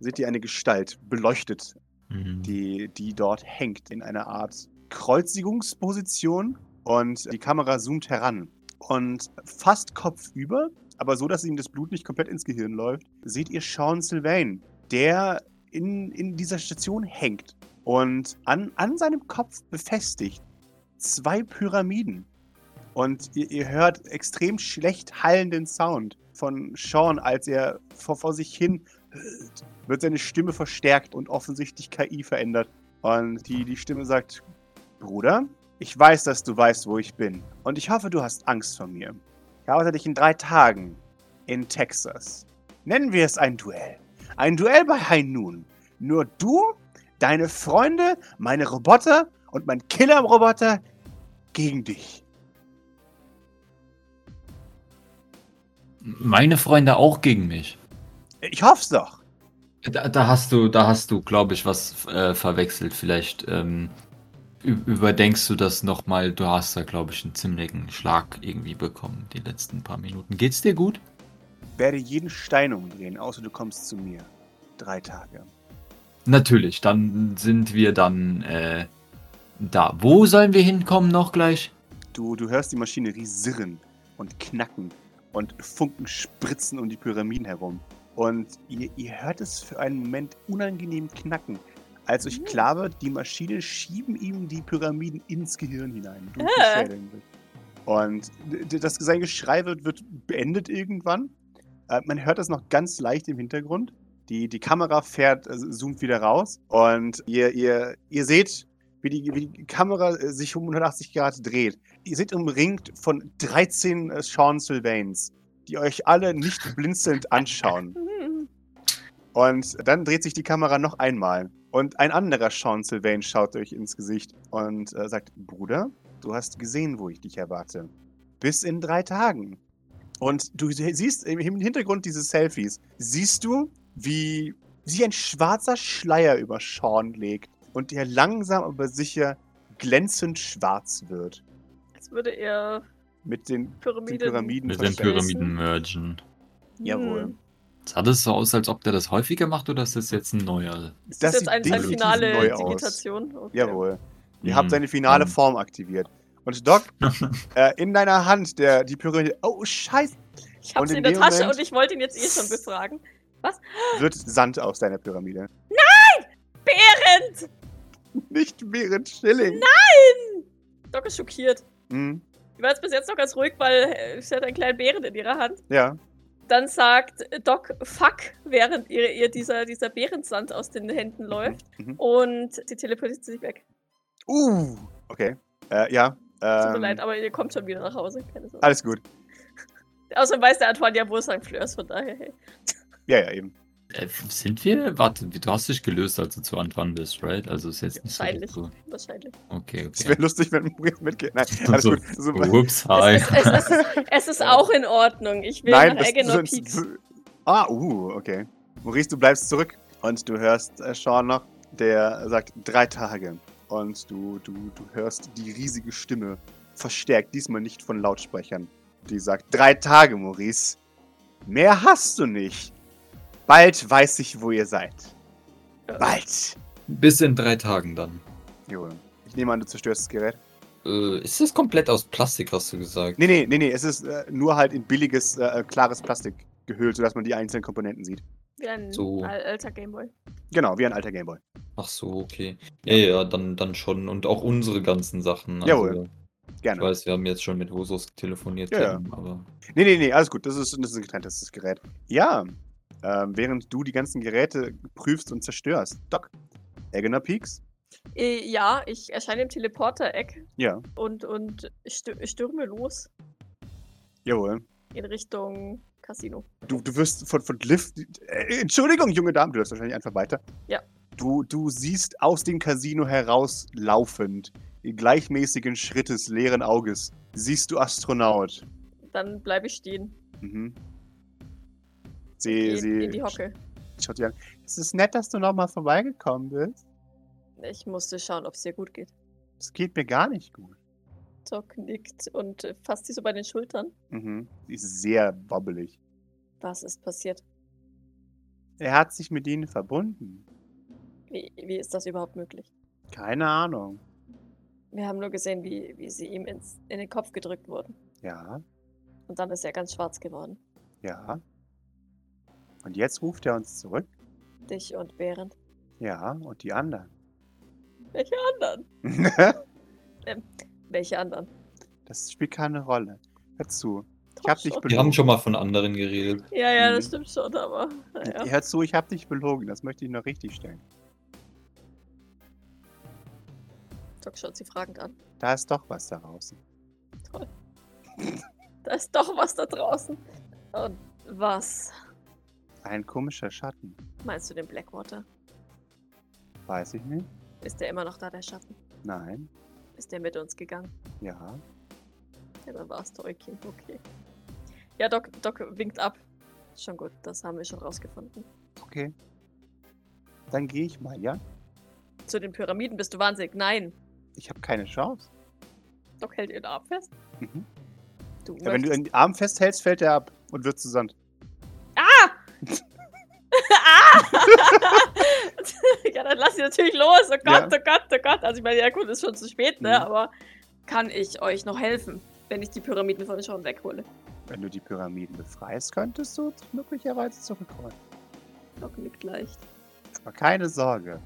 seht ihr eine Gestalt, beleuchtet Mhm. die, die dort hängt in einer Art Kreuzigungsposition und die Kamera zoomt heran. Und fast kopfüber, aber so, dass ihm das Blut nicht komplett ins Gehirn läuft, seht ihr Sean Sylvain, der in, in dieser Station hängt und an, an seinem Kopf befestigt zwei Pyramiden. Und ihr, ihr hört extrem schlecht hallenden Sound von Sean, als er vor, vor sich hin wird seine Stimme verstärkt und offensichtlich KI verändert. Und die, die Stimme sagt, Bruder, ich weiß, dass du weißt, wo ich bin. Und ich hoffe, du hast Angst vor mir. Ich erwarte dich in drei Tagen in Texas. Nennen wir es ein Duell. Ein Duell bei High Noon. Nur du, deine Freunde, meine Roboter und mein Killer-Roboter gegen dich. Meine Freunde auch gegen mich. Ich hoff's doch. Da, da hast du, da hast du, glaube ich, was äh, verwechselt. Vielleicht ähm, überdenkst du das nochmal. Du hast da, glaube ich, einen ziemlichen Schlag irgendwie bekommen die letzten paar Minuten. Geht's dir gut? Werde jeden Stein umdrehen, außer du kommst zu mir. Drei Tage. Natürlich, dann sind wir dann äh, da. Wo sollen wir hinkommen noch gleich? Du, du hörst die Maschinerie sirren und knacken und Funken spritzen um die Pyramiden herum. Und ihr, ihr hört es für einen Moment unangenehm knacken. Als euch Mhm. klar wird, die Maschinen schieben ihm die Pyramiden ins Gehirn hinein. Durch die Äh. Schädel. Und das, sein Geschrei wird, wird beendet irgendwann. Äh, man hört das noch ganz leicht im Hintergrund. Die, die Kamera fährt, äh, zoomt wieder raus. Und ihr, ihr, ihr seht, wie die, wie die Kamera sich um 180 Grad dreht. Ihr seid umringt von 13 äh, Sean Sylvains, die euch alle nicht blinzelnd anschauen. Und dann dreht sich die Kamera noch einmal. Und ein anderer Sean Sylvain schaut euch ins Gesicht und äh, sagt, Bruder, du hast gesehen, wo ich dich erwarte. Bis in drei Tagen. Und du sie- siehst im im Hintergrund dieses Selfies, siehst du, wie sich ein schwarzer Schleier über Sean legt und der langsam aber sicher glänzend schwarz wird. Würde er Mit den, den Pyramiden. Pyramiden Mit den. Pyramiden mergen. Jawohl. Hm. Sah das so aus, als ob der das häufiger macht oder ist das jetzt ein neuer? Ist Das das, jetzt sieht eine, finale. Digitation? Okay. Jawohl. Ihr Hm. habt seine finale Hm. Form aktiviert. Und Doc, äh, in deiner Hand, der, die Pyramide. Oh, Scheiße! Ich hab's Und in in der Tasche Moment- und ich wollte ihn jetzt eh schon befragen. Wird Sand aus deiner Pyramide. Behrend! Nicht während Schilling. Doc ist schockiert. Hm, Die war jetzt bis jetzt noch ganz ruhig, weil äh, sie hat einen kleinen Bären in ihrer Hand. ja. Dann sagt Doc Fuck, während ihr, ihr dieser, dieser Bärensand aus den Händen läuft. Mhm. Und sie teleportiert sich weg. Uh, okay. Äh, ja. Tut mir Ähm, leid, aber ihr kommt schon wieder nach Hause. Alles gut. Außerdem weiß der Antoine ja, wo St. Fleur ist, von daher, hey. Ja, ja, eben. Äh, sind wir? Warte, du hast dich gelöst, als du zu Anfang bist, right? Also ist jetzt nicht so. Wahrscheinlich. so. Wahrscheinlich. Okay, Es okay. wäre lustig, wenn Maurice mitgeht. Nein, alles so, gut. So, Ups, hi. Es, es, es, ist, es ist auch in Ordnung. Ich will Nein, nach Eggenor. Ah, uh, okay. Maurice, du bleibst zurück und du hörst äh, Sean noch, der sagt drei Tage. Und du, du, du hörst die riesige Stimme, verstärkt, diesmal nicht von Lautsprechern. Die sagt, drei Tage, Maurice. Mehr hast du nicht. Bald weiß ich, wo ihr seid. Bald. Bis in drei Tagen dann. Jo. Ich nehme an, du zerstörst das Gerät. Äh, ist das komplett aus Plastik, hast du gesagt? Nee, nee, nee, nee. Es ist äh, nur halt in billiges, äh, klares Plastik gehüllt, sodass man die einzelnen Komponenten sieht. Wie ein So. al- alter Gameboy. Genau, wie ein alter Gameboy. Ach so, okay. Ja, ja, dann, dann schon. Und auch unsere ganzen Sachen. Jawohl. Ich Gerne. weiß, wir haben jetzt schon mit Hosos telefoniert, Ja, ja. Aber. Nee, nee, nee, alles gut. Das ist, das ist ein getrenntes Gerät. Ja, ähm, während du die ganzen Geräte prüfst und zerstörst. Doc, Eggener Peaks? Äh, ja, ich erscheine im Teleporter-Eck Ja, und, und stü stürme los jawohl. in Richtung Casino. Du, du wirst von, von Liv. Äh, Entschuldigung, junge Dame, du läufst wahrscheinlich einfach weiter. Ja. Du, du siehst aus dem Casino herauslaufend, in gleichmäßigen Schrittes, leeren Auges, siehst du Astronaut. Dann bleibe ich stehen. Mhm. Sie, In, sie in die Hocke. schaut dir an. Es ist nett, dass du nochmal vorbeigekommen bist. Ich musste schauen, ob es dir gut geht. Es geht mir gar nicht gut. Doc nickt und fasst sie so bei den Schultern. Mhm. Sie ist sehr wobbelig. Was ist passiert? Er hat sich mit ihnen verbunden. Wie, wie ist das überhaupt möglich? Keine Ahnung. Wir haben nur gesehen, wie, wie sie ihm ins, in den Kopf gedrückt wurden. Ja, Und dann ist er ganz schwarz geworden. ja. Und jetzt ruft er uns zurück. Dich und Behrend. Ja, und die anderen. Welche anderen? Welche anderen? das spielt keine Rolle. Hör zu. Ich Doch hab dich schon. Wir haben schon mal von anderen geredet. Ja, ja, das Mhm. stimmt schon, aber naja. Hör zu, ich hab dich belogen. Das möchte ich noch richtig stellen. Doc schaut sie fragend an. Da ist doch was da draußen. Da ist doch was da draußen. Und was? Ein komischer Schatten. Meinst du den Blackwater? Weiß ich nicht. Ist der immer noch da, der Schatten? Nein. Ist der mit uns gegangen? Ja. Ja, dann war es Tolkien, okay. Ja, Doc, Doc winkt ab. Schon gut, das haben wir schon rausgefunden. Okay. Dann gehe ich mal, ja? Zu den Pyramiden bist du wahnsinnig. Nein. Ich habe keine Chance. Doc hält ihren Arm fest. Mhm. Du Ja, wenn du möchtest- den Arm festhältst, fällt er ab und wird zu Sand. ja, dann lass sie natürlich los. Oh Gott, Ja. oh Gott, oh Gott. Also ich meine, ja gut, ist schon zu spät, ne? Mhm. Aber kann ich euch noch helfen, wenn ich die Pyramiden von Sean weghole? Wenn du die Pyramiden befreist, könntest du möglicherweise zurückrollen. Doc nickt leicht. Aber keine Sorge.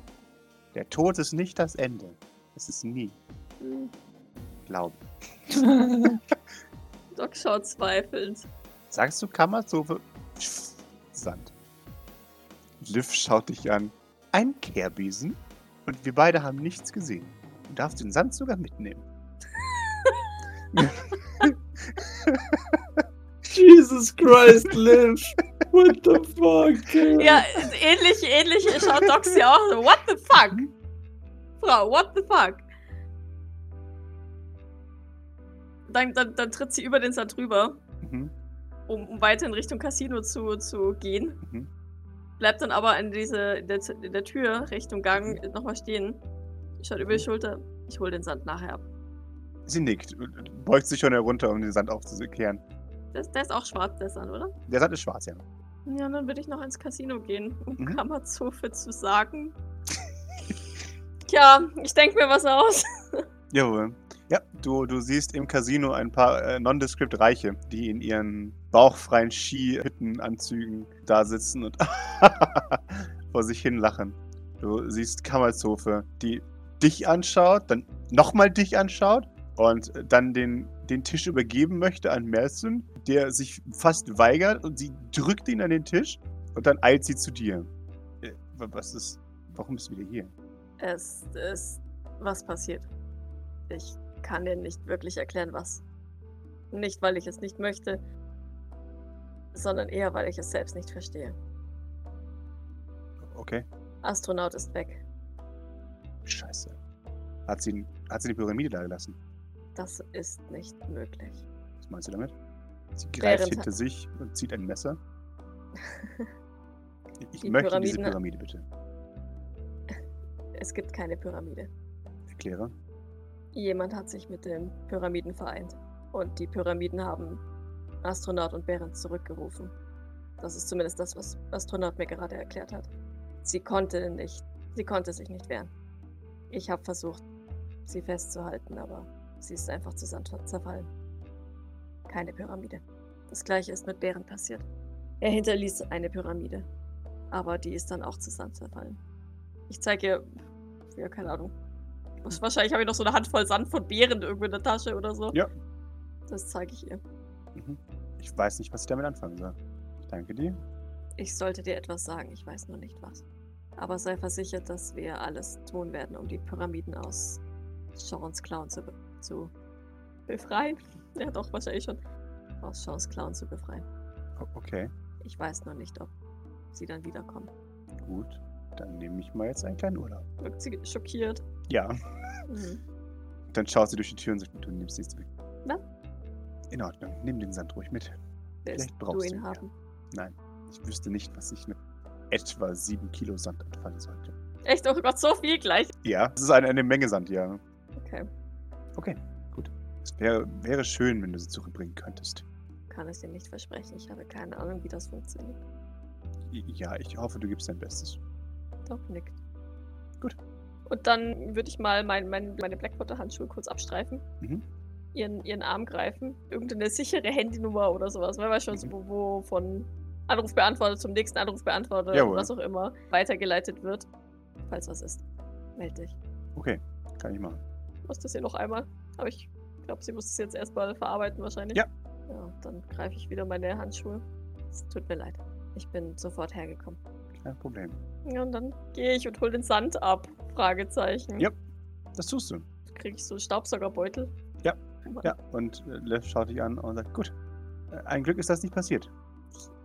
Der Tod ist nicht das Ende. Es ist nie. Hm. Glaube. Doc schaut zweifelnd. Sagst du Kammerzofe? Sand. Liv schaut dich an. Ein Kehrbesen? Und wir beide haben nichts gesehen. Du darfst den Sand sogar mitnehmen. Jesus Christ, Liv. What the fuck? Ja, ähnlich, ähnlich schaut Doc sie auch so. What the fuck? Frau, what the fuck? Dann, dann, dann tritt sie über den Sand rüber, Mhm. um, um weiter in Richtung Casino zu, zu gehen. Mhm. Bleibt dann aber in, diese, in, der, in der Tür Richtung Gang nochmal stehen. Schaut über die Schulter. Ich hole den Sand nachher ab. Sie nickt und beugt sich schon herunter, um den Sand aufzukehren. Der, ist- der ist auch schwarz, der Sand, oder? Der Sand ist schwarz, ja. Ja, dann würde ich noch ins Casino gehen, um Mhm. Kammerzofe zu sagen. Tja, ich denke mir was aus. Jawohl. Ja, du, du siehst im Casino ein paar äh, nondescript Reiche, die in ihren bauchfreien Skihüttenanzügen da sitzen und vor sich hin lachen. Du siehst Kammerzofe, die dich anschaut, dann nochmal dich anschaut und dann den, den Tisch übergeben möchte an Mersun, der sich fast weigert und sie drückt ihn an den Tisch und dann eilt sie zu dir. Äh, wa- was ist, warum bist du wieder hier? Es ist was passiert. Ich kann dir nicht wirklich erklären, was. Nicht, weil ich es nicht möchte, sondern eher, weil ich es selbst nicht verstehe. Okay. Astronaut ist weg. Scheiße. Hat sie, hat sie die Pyramide da gelassen? Das ist nicht möglich. Was meinst du damit? Sie greift Während- hinter sich und zieht ein Messer. Ich Die möchte diese Pyramide bitte. Es gibt keine Pyramide. Erkläre. Jemand hat sich mit den Pyramiden vereint. Und die Pyramiden haben Astronaut und Bären zurückgerufen. Das ist zumindest das, was Astronaut mir gerade erklärt hat. Sie konnte nicht, sie konnte sich nicht wehren. Ich habe versucht, sie festzuhalten, aber sie ist einfach zu Sand zerfallen. Keine Pyramide. Das gleiche ist mit Bären passiert. Er hinterließ eine Pyramide, aber die ist dann auch zu Sand zerfallen. Ich zeige ihr, ja, keine Ahnung, Wahrscheinlich habe ich noch so eine Handvoll Sand von Beeren irgendwo in der Tasche oder so. Ja. Das zeige ich ihr. Mhm. Ich weiß nicht, was ich damit anfangen soll. Ich danke dir. Ich sollte dir etwas sagen, ich weiß nur nicht was. Aber sei versichert, dass wir alles tun werden, um die Pyramiden aus Sean's Clown zu, be zu befreien. Ja, doch, wahrscheinlich schon. Aus Sean's Clown zu befreien. Okay, Ich weiß nur nicht, ob sie dann wiederkommen. gut. Dann nehme ich mal jetzt einen kleinen Urlaub. Wirkt sie schockiert. Ja. Mhm. Dann schaut sie durch die Tür und sagt, du nimmst nichts mit. Was? In Ordnung, nimm den Sand ruhig mit. Willst Vielleicht du brauchst du ihn ihn, haben? Nein, ich wüsste nicht, was ich mit etwa sieben Kilo Sand anfangen sollte. Echt? Oh Gott, so viel gleich. Ja, es ist eine, eine Menge Sand, ja. Okay, Okay, gut. Es wäre, wäre schön, wenn du sie zurückbringen könntest. kann es dir nicht versprechen. Ich habe keine Ahnung, wie das funktioniert. Ja, ich hoffe, du gibst dein Bestes. Doch, nickt. Gut. Und dann würde ich mal mein, mein, meine Blackwater-Handschuhe kurz abstreifen, Mhm. ihren, ihren Arm greifen, irgendeine sichere Handynummer oder sowas, weil wir schon so, Mhm. wo, wo von Anrufbeantworter zum nächsten Anrufbeantworter Jawohl. oder was auch immer weitergeleitet wird. Falls was ist, melde dich. Okay, kann ich machen. Muss das hier noch einmal? Aber ich glaube, sie muss es jetzt erstmal verarbeiten wahrscheinlich. Ja. Ja, dann greife ich wieder meine Handschuhe. Es tut mir leid. Ich bin sofort hergekommen. Kein Problem. Ja, und dann gehe ich und hol den Sand ab. Fragezeichen. Ja. Das tust du. Kriege ich so einen Staubsaugerbeutel? Ja. Ja, und äh, Lev schaut dich an und sagt, gut. Äh, Ein Glück ist das nicht passiert.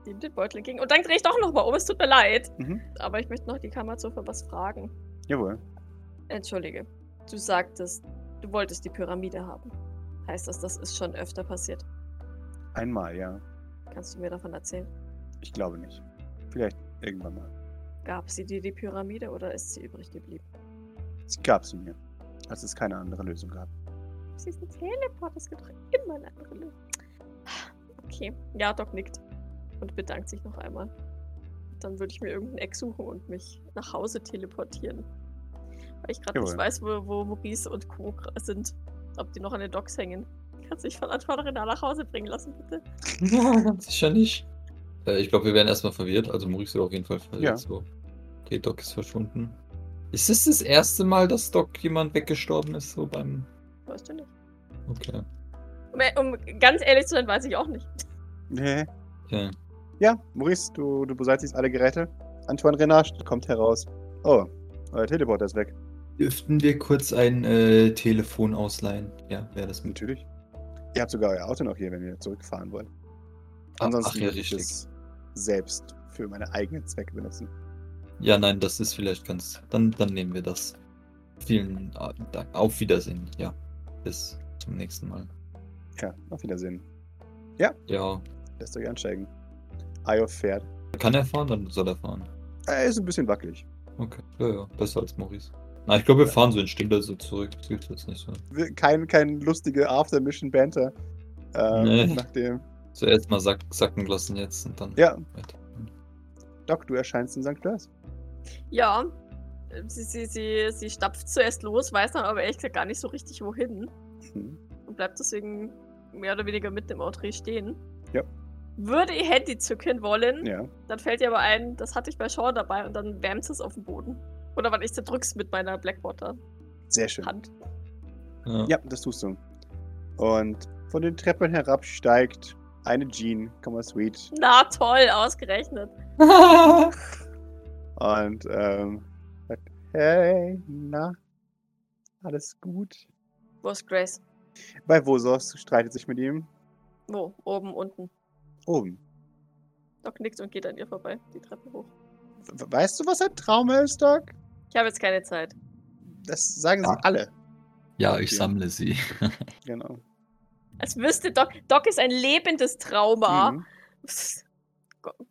Nehme den Beutel entgegen. Und dann drehe ich doch nochmal um. Es tut mir leid. Mhm. Aber ich möchte noch die Kammerzofe was fragen. Jawohl. Entschuldige. Du sagtest, du wolltest die Pyramide haben. Heißt das, das ist schon öfter passiert? Einmal, ja. Kannst du mir davon erzählen? Ich glaube nicht. Vielleicht irgendwann mal. Gab sie dir die Pyramide oder ist sie übrig geblieben? Sie gab sie mir, als es keine andere Lösung gab. Sie ist ein Teleport. Es gibt doch immer eine andere Lösung. Okay. Ja, Doc nickt. Und bedankt sich noch einmal. Dann würde ich mir irgendein Eck suchen und mich nach Hause teleportieren. Weil ich gerade nicht weiß, wo, wo Maurice und Co. sind. Ob die noch an den Docks hängen. Kannst dich von Antoine Renard nach Hause bringen lassen, bitte? Sicher nicht. Äh, ich glaube, wir werden erstmal verwirrt. Also Maurice wird auf jeden Fall verwirrt. Ja. So. Okay, Doc ist verschwunden. Ist es das erste Mal, dass Doc jemand weggestorben ist, so beim. Weißt du nicht. Okay. Um, um ganz ehrlich zu sein, weiß ich auch nicht. Nee. okay. Ja, Maurice, du, du beseitigst alle Geräte. Antoine Renard kommt heraus. Oh, euer Teleporter ist weg. Dürften wir kurz ein äh, Telefon ausleihen? Ja, wäre das mit. Natürlich. Ihr habt sogar euer Auto noch hier, wenn ihr zurückfahren wollt. Ach, Ansonsten ach ja, würde ich es selbst für meine eigenen Zwecke benutzen. Ja, nein, das ist vielleicht ganz. Dann, dann nehmen wir das. Vielen äh, Dank. Auf Wiedersehen. Ja. Bis zum nächsten Mal. Ja, auf Wiedersehen. Ja. Lässt euch ansteigen. Io fährt. Kann er fahren? Dann soll er fahren. Er ist ein bisschen wackelig. Okay. Ja, ja. Besser als Maurice. Na, ich glaube, wir fahren so in Stille so zurück. Das hilft jetzt nicht so. Kein, kein lustige After-Mission-Banter. Ähm, Nee. Nachdem. Zuerst mal sack, sacken lassen jetzt und dann Ja, weiter. Doc, du erscheinst in St. Clairs. Ja. Sie, sie, sie, sie stapft zuerst los, weiß dann aber ehrlich gesagt gar nicht so richtig wohin. Hm. Und bleibt deswegen mehr oder weniger mitten im Entree stehen. Ja. Würde ihr Handy zücken wollen, Ja. dann fällt ihr aber ein, das hatte ich bei Shaw dabei und dann wärmt es auf dem Boden. Oder wann ich zerdrück's mit meiner Blackwater-Hand. Sehr schön. Ja. Ja, das tust du. Und von den Treppen herab steigt eine Jean, Komma Sweet. Na toll, ausgerechnet. Und ähm, sagt, hey, na, alles gut? Wo ist Grace? Bei Vosos streitet sich mit ihm. Wo? Oben, unten. Oben. Doc nickt und geht an ihr vorbei, die Treppe hoch. We- Weißt du, was ein Traum ist, Doc? Ich habe jetzt keine Zeit. Das sagen Ja. sie alle. ja, ich Okay. sammle sie. Genau. Als wüsste Doc, Doc ist ein lebendes Trauma. Mhm.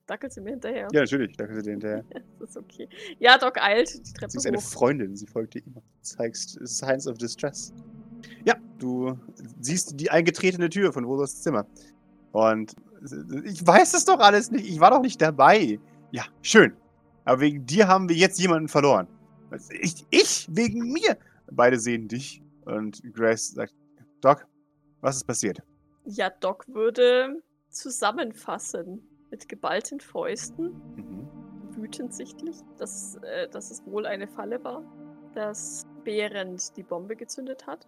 Dackelt sie mir hinterher. Ja, natürlich. Da kannst du dir hinterher. Das ist okay. Ja, Doc eilt die Treppe Sie ist eine hoch. Freundin, sie folgt dir immer. Zeigst Signs of Distress. Ja, du siehst die eingetretene Tür von Vosos Zimmer. Und ich weiß das doch alles nicht. Ich war doch nicht dabei. Ja, schön. Aber wegen dir haben wir jetzt jemanden verloren. Was, Ich, ich? Wegen mir? Beide sehen dich. Und Grace sagt, Doc, was ist passiert? Ja, Doc würde zusammenfassen mit geballten Fäusten, Mhm. wütend sichtlich, dass, äh, dass es wohl eine Falle war, dass Behrend die Bombe gezündet hat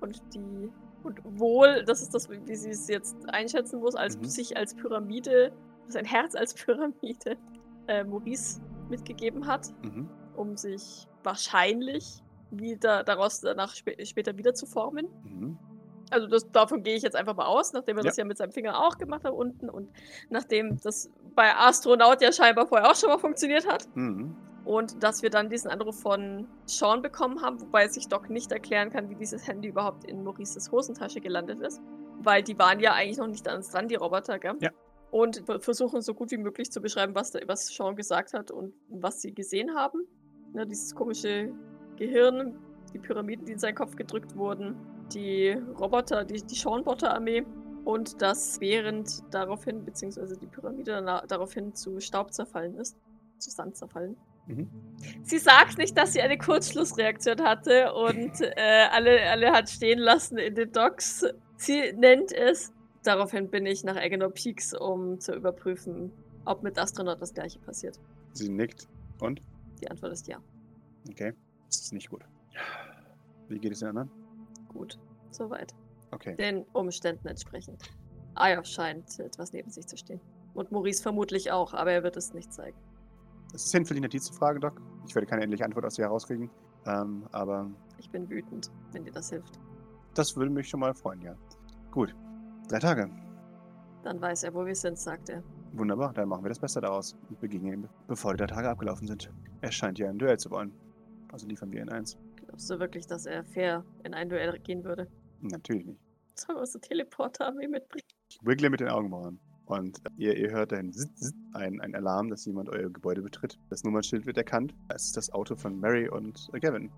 und die und wohl, das ist das, wie sie es jetzt einschätzen muss, als Mhm. sich als Pyramide, sein Herz als Pyramide, äh, Maurice mitgegeben hat, Mhm. um sich wahrscheinlich wieder daraus danach spä später wieder zu formen. Mhm. Also das, davon gehe ich jetzt einfach mal aus, nachdem er Ja. das ja mit seinem Finger auch gemacht hat unten und nachdem das bei Astronaut ja scheinbar vorher auch schon mal funktioniert hat. Mhm. Und dass wir dann diesen Anruf von Sean bekommen haben, wobei sich Doc nicht erklären kann, wie dieses Handy überhaupt in Maurices Hosentasche gelandet ist. Weil die waren ja eigentlich noch nicht an uns dran, die Roboter, gell? Ja. Und versuchen so gut wie möglich zu beschreiben, was, da- was Sean gesagt hat und was sie gesehen haben. Ne, dieses komische Gehirn, die Pyramiden, die in seinen Kopf gedrückt wurden, die Roboter, die, die Sean-Botter-Armee und dass während daraufhin, beziehungsweise die Pyramide daraufhin zu Staub zerfallen ist, zu Sand zerfallen. Mhm. Sie sagt nicht, dass sie eine Kurzschlussreaktion hatte und äh, alle, alle hat stehen lassen in den Docks. Sie nennt es. Daraufhin bin ich nach Agenor Peaks, um zu überprüfen, ob mit Astronaut das gleiche passiert. Sie nickt. Und? Die Antwort ist ja. Okay. Das ist nicht gut. Wie geht es den anderen? Gut. Soweit. Okay. Den Umständen entsprechend. Aya scheint etwas neben sich zu stehen. Und Maurice vermutlich auch, aber er wird es nicht zeigen. Es ist sinnvoll, die zu fragen, Doc. Ich werde keine endliche Antwort aus dir herauskriegen. Ähm, aber Ich bin wütend, wenn dir das hilft. das würde mich schon mal freuen, ja. Gut. Drei Tage. Dann weiß er, wo wir sind, sagt er. Wunderbar, dann machen wir das Beste daraus und begegnen ihm, bevor die drei Tage abgelaufen sind. Er scheint ja ein Duell zu wollen. Also liefern wir ihn eins. Glaubst du wirklich, dass er fair in ein Duell gehen würde? Natürlich nicht. Sollen wir unsere Teleporter-Armee mitbringen? Ich wiggle mit den Augenbrauen. Und ihr, ihr hört ein, Zit, Zit, ein, ein Alarm, dass jemand euer Gebäude betritt. Das Nummernschild wird erkannt. Es ist das Auto von Mary und äh, Gavin.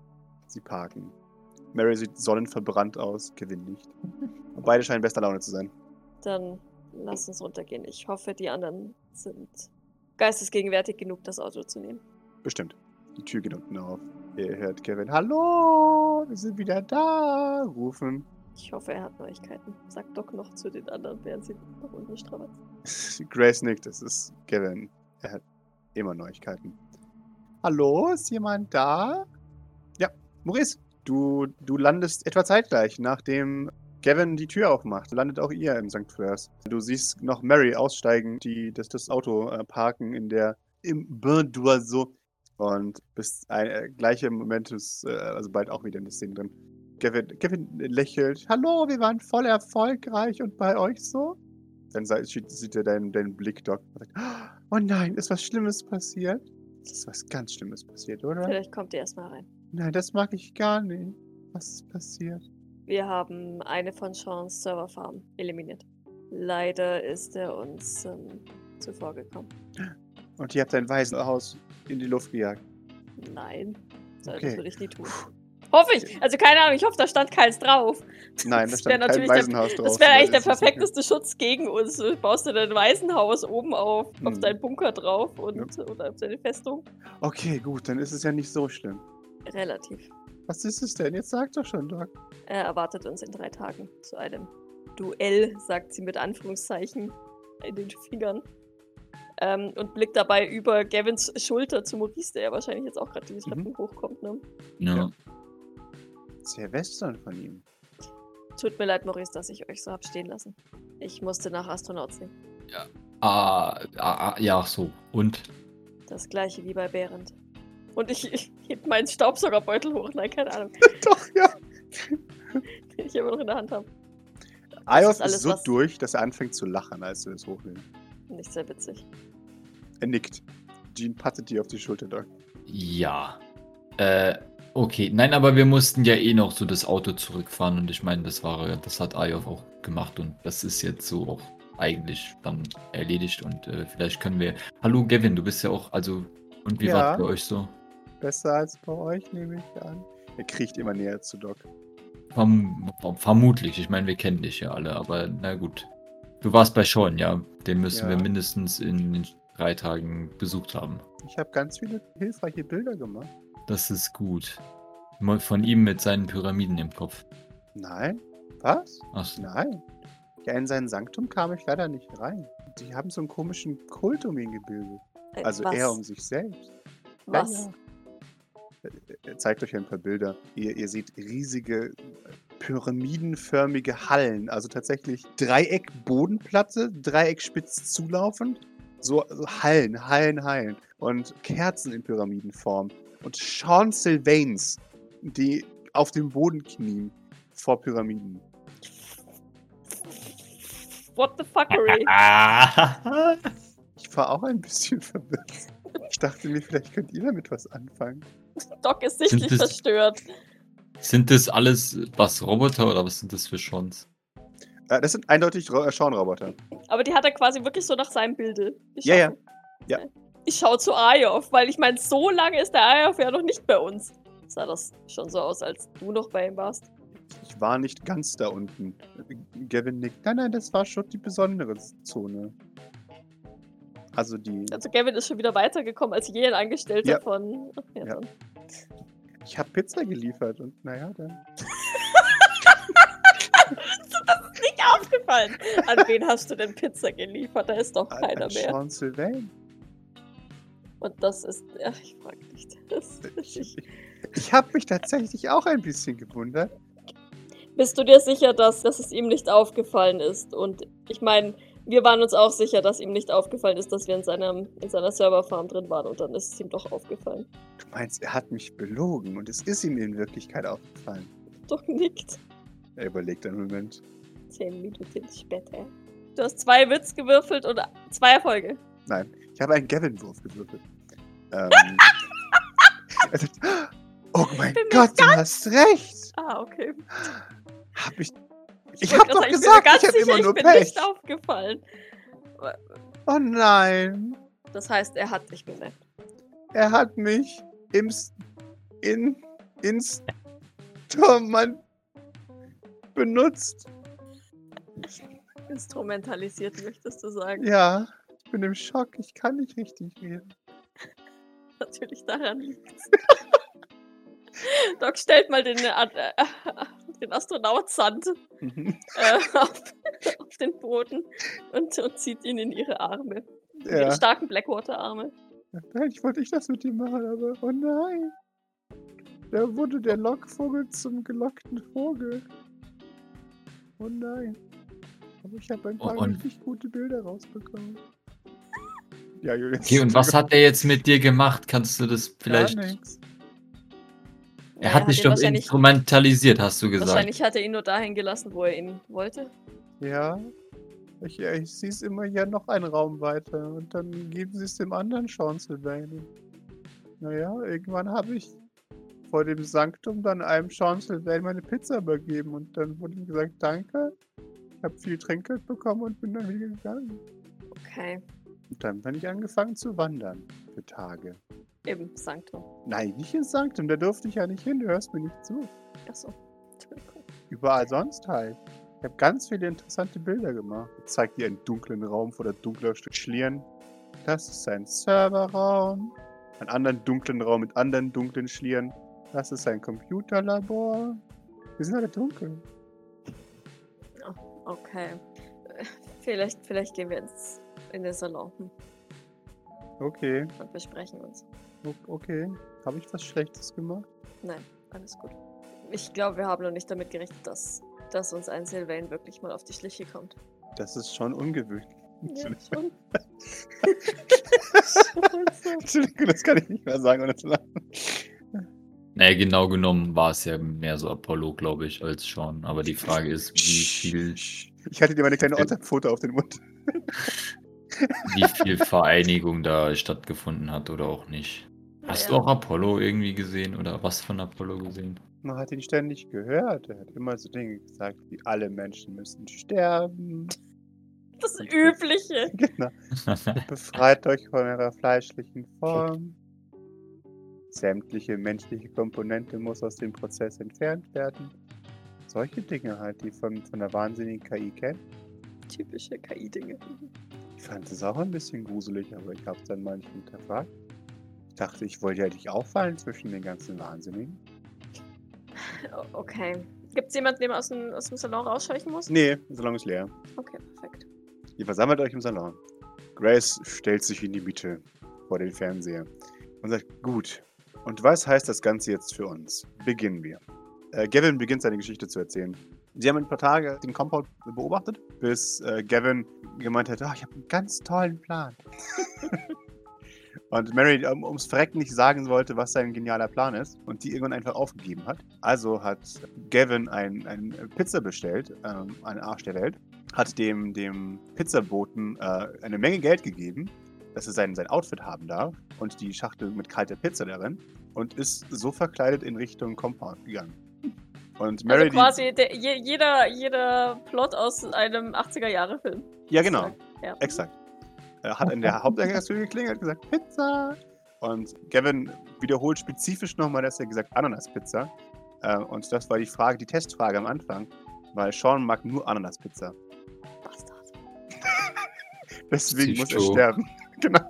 Sie parken. Mary sieht sonnenverbrannt aus, Kevin nicht. Und beide scheinen bester Laune zu sein. Dann lass uns runtergehen. Ich hoffe, die anderen sind geistesgegenwärtig genug, das Auto zu nehmen. Bestimmt. Die Tür geht unten auf. Ihr hört Kevin, hallo, wir sind wieder da, rufen. Ich hoffe, er hat Neuigkeiten. Sagt Doc noch zu den anderen, während sie nach unten strapazen. Grace nickt, es ist Gavin. Er hat immer Neuigkeiten. Hallo, ist jemand da? Ja, Maurice, du, du landest etwa zeitgleich, nachdem Gavin die Tür aufmacht. Landet auch ihr im St. Fleurs. Du siehst noch Mary aussteigen, die das, das Auto äh, parken in der im Bain d'Oiseau und bist ein, äh, gleiche Moment ist, äh, also bald auch wieder in der Szene drin. Gavin, Gavin lächelt. Hallo, wir waren voll erfolgreich und bei euch so? Dann sieht, sieht er deinen, deinen Blick, Doc. und sagt, Oh nein, ist was Schlimmes passiert? Ist was ganz Schlimmes passiert, oder? Vielleicht kommt ihr erstmal rein. Nein, das mag ich gar nicht. Was ist passiert? Wir haben eine von Sean's Serverfarmen eliminiert. Leider ist er uns ähm, zuvor gekommen. Und ihr habt ein Waisenhaus in die Luft gejagt. Nein, so, Okay. das würde ich nie tun. Hoffe ich. Also keine Ahnung, ich hoffe, da stand keins drauf. Nein, da Das stand kein natürlich der- Waisenhaus drauf. Das wäre eigentlich der okay. perfekteste Schutz gegen uns. Du baust du dein Waisenhaus oben auf, auf Hm. deinen Bunker drauf und oder auf deine Festung. Okay, gut, dann ist es ja nicht so schlimm. Relativ. Was ist es denn? Jetzt sag doch schon, Doc. Er erwartet uns in drei Tagen zu einem Duell, sagt sie mit Anführungszeichen in den Fingern. Ähm, und blickt dabei über Gavins Schulter zu Maurice, der ja wahrscheinlich jetzt auch gerade die Treppen hochkommt. Ne? Ja. Ja. Sehr western von ihm. Tut mir leid, Maurice, dass ich euch so hab stehen lassen. Ich musste nach Astronaut sehen. Ah, ah, ah, ja, so. Und? Das gleiche wie bei Behrend. Und ich, ich heb meinen Staubsaugerbeutel hoch. Nein, keine Ahnung. Doch, ja. Den ich immer noch in der Hand habe. Ayov ist, alles, so was- durch, dass er anfängt zu lachen, als du es hochnimmst. Nicht sehr witzig. Er nickt. Jean pattet dir auf die Schulter, Doc. Ja. Äh, okay. Nein, aber wir mussten ja eh noch so das Auto zurückfahren und ich meine, das war, das hat Ayov auch gemacht und das ist jetzt so auch eigentlich dann erledigt und äh, vielleicht können wir. Hallo Gavin, du bist ja auch, also, und wie Ja. war es bei euch so? Besser als bei euch, nehme ich an. Er kriecht immer näher zu Doc. Verm vermutlich, ich meine, wir kennen dich ja alle, aber na gut. Du warst bei Sean, ja. Den müssen Ja. wir mindestens in den drei Tagen besucht haben. Ich habe ganz viele hilfreiche Bilder gemacht. Das ist gut. Von ihm mit seinen Pyramiden im Kopf. Nein? Was? Achso. Nein. Ja, in sein Sanktum kam ich leider nicht rein. Die haben so einen komischen Kult um ihn gebildet. Äh, Also was? er um sich selbst. Was? Ja, ja. Er zeigt euch ein paar Bilder. Ihr, ihr seht riesige äh, pyramidenförmige Hallen, also tatsächlich Dreieck-Bodenplatte, Dreieckspitz zulaufend. So, so Hallen, Hallen, Hallen. Und Kerzen in Pyramidenform. Und Sean Sylvains, die auf dem Boden knien vor Pyramiden. What the fuckery? Ich war auch ein bisschen verwirrt. Ich dachte mir, vielleicht könnt ihr damit was anfangen. Doc ist sichtlich verstört. Sind das alles was Roboter oder was sind das für Schons? Äh, das sind eindeutig Ro- äh, Sean-Roboter. Aber die hat er quasi wirklich so nach seinem Bilde. Ja, ja. Ja. Ich schaue zu Ayov, weil ich meine, so lange ist der Ayov ja noch nicht bei uns. Sah das schon so aus, als du noch bei ihm warst. Ich war nicht ganz da unten. Gavin nickt. Nein, nein, das war schon die besondere Zone. Also die. Also Gavin ist schon wieder weitergekommen als je ein Angestellter Ja. von. Ach, ja, Ja. dann. Ich habe Pizza geliefert und naja, dann. Nicht aufgefallen. An wen hast du denn Pizza geliefert? Da ist doch An, keiner an mehr. Sean Sylvain. Und das ist. Ach, ich frag nicht. Das, ich, ich habe mich tatsächlich auch ein bisschen gewundert. bist du dir sicher, dass, dass es ihm nicht aufgefallen ist? Und ich meine, wir waren uns auch sicher, dass ihm nicht aufgefallen ist, dass wir in, seinem, in seiner Serverfarm drin waren. Und dann ist es ihm doch aufgefallen. Du meinst, er hat mich belogen und es ist ihm in Wirklichkeit aufgefallen. Doch nickt. Er überlegt einen Moment. Zehn Minuten später. Du hast zwei Witz gewürfelt und zwei Erfolge. Nein, ich habe einen Gavin-Wurf gewürfelt. Ähm, oh mein Gott, du hast recht. Ah, okay. Hab ich. Ich Ich grad doch sagen, gesagt, bin mir ich habe immer nur ich bin Pech. nicht aufgefallen. Oh nein, Das heißt, er hat dich bemerkt. er hat mich im in ins Tormann benutzt. Instrumentalisiert, möchtest du sagen. Ja, ich bin im Schock. Ich kann nicht richtig reden. Natürlich daran liegt Doc stellt mal den, äh, den Astronaut Sand Mhm. äh, auf, auf den Boden und, und zieht ihn in ihre Arme. In Ihre Ja. starken Blackwater-Arme. Eigentlich wollte ich das mit ihm machen, aber oh nein. Da wurde der Lockvogel zum gelockten Vogel. Oh nein. Aber ich habe ein paar Und- richtig gute Bilder rausbekommen. Ja, Julius. Okay, und was hat er jetzt mit dir gemacht? Kannst du das vielleicht. Gar nichts. Er hat hat dich doch instrumentalisiert, hast du gesagt. wahrscheinlich hat er ihn nur dahin gelassen, wo er ihn wollte. Ja. Ich, ich sehe es immer ja noch einen Raum weiter und dann geben sie es dem anderen Chancellor. Naja, irgendwann habe ich vor dem Sanktum dann einem Chancellor meine Pizza übergeben und dann wurde ihm gesagt, danke. Ich habe viel Trinkgeld bekommen und bin dann wieder gegangen. Okay, Und dann bin ich angefangen zu wandern. Für Tage. Eben Sanktum. Nein, nicht ins Sanktum, da durfte ich ja nicht hin, du hörst mir nicht zu. Achso. Entschuldigung. Überall sonst halt. Ich habe ganz viele interessante Bilder gemacht. Ich zeig dir einen dunklen Raum vor der dunkler Stück Schlieren. Das ist ein Serverraum. Einen anderen dunklen Raum mit anderen dunklen Schlieren. Das ist ein Computerlabor. Wir sind alle dunkel. Okay. Äh, Vielleicht, vielleicht gehen wir ins, in den Salon hm, Okay, und besprechen uns. o- okay. Habe ich was Schlechtes gemacht? Nein, alles gut. Ich glaube, wir haben noch nicht damit gerechnet, dass, dass uns ein Sylvain wirklich mal auf die Schliche kommt. Das ist schon ungewöhnlich. Ja, schon. Entschuldigung, das kann ich nicht mehr sagen, ohne zu lachen. Naja, genau genommen war es ja mehr so Apollo, glaube ich, als Sean. Aber die Frage ist, wie viel, Ich hatte dir meine kleine Otterpfote auf den Mund. Wie viel Vereinigung da stattgefunden hat oder auch nicht. Hast du Naja. auch Apollo irgendwie gesehen oder was von Apollo gesehen? Man hat ihn ständig gehört. Er hat immer so Dinge gesagt, wie alle Menschen müssen sterben. Das Übliche. Genau. Befreit euch von eurer fleischlichen Form. Sämtliche menschliche Komponente muss aus dem Prozess entfernt werden. Solche Dinge halt, die von, von der wahnsinnigen KI kennen. Typische KI-Dinge. Ich fand es auch ein bisschen gruselig, aber ich habe es dann mal nicht hinterfragt. Ich dachte, ich wollte ja nicht auffallen zwischen den ganzen Wahnsinnigen. Okay. Gibt es jemanden, den man aus dem, aus dem Salon rausscheuchen muss? Nee, der Salon ist leer. Okay, perfekt. Ihr versammelt euch im Salon. Grace stellt sich in die Mitte vor den Fernseher und sagt, gut, und was heißt das Ganze jetzt für uns? Beginnen wir. Äh, Gavin beginnt seine Geschichte zu erzählen. Sie haben ein paar Tage den Compound beobachtet, bis äh, Gavin gemeint hat, "Ah, ich habe einen ganz tollen Plan. und Mary um, ums Verrecken nicht sagen wollte, was sein genialer Plan ist und die irgendwann einfach aufgegeben hat. Also hat Gavin ein, Pizza bestellt, ähm, eine Arsch der Welt, hat dem, dem Pizzaboten äh, eine Menge Geld gegeben, dass er sein, sein Outfit haben darf und die Schachtel mit kalter Pizza darin und ist so verkleidet in Richtung Compound gegangen. Und Mary, Also quasi der, je, jeder, jeder Plot aus einem 80er-Jahre-Film. die, ja genau, Ja. exakt. Er hat in der Haupteingangstür geklingelt und gesagt, Pizza. Und Gavin wiederholt spezifisch nochmal, dass er gesagt Ananaspizza. Äh, und das war die Frage, die Testfrage am Anfang, weil Sean mag nur Ananaspizza. Bastard. Deswegen muss er sterben. Genau.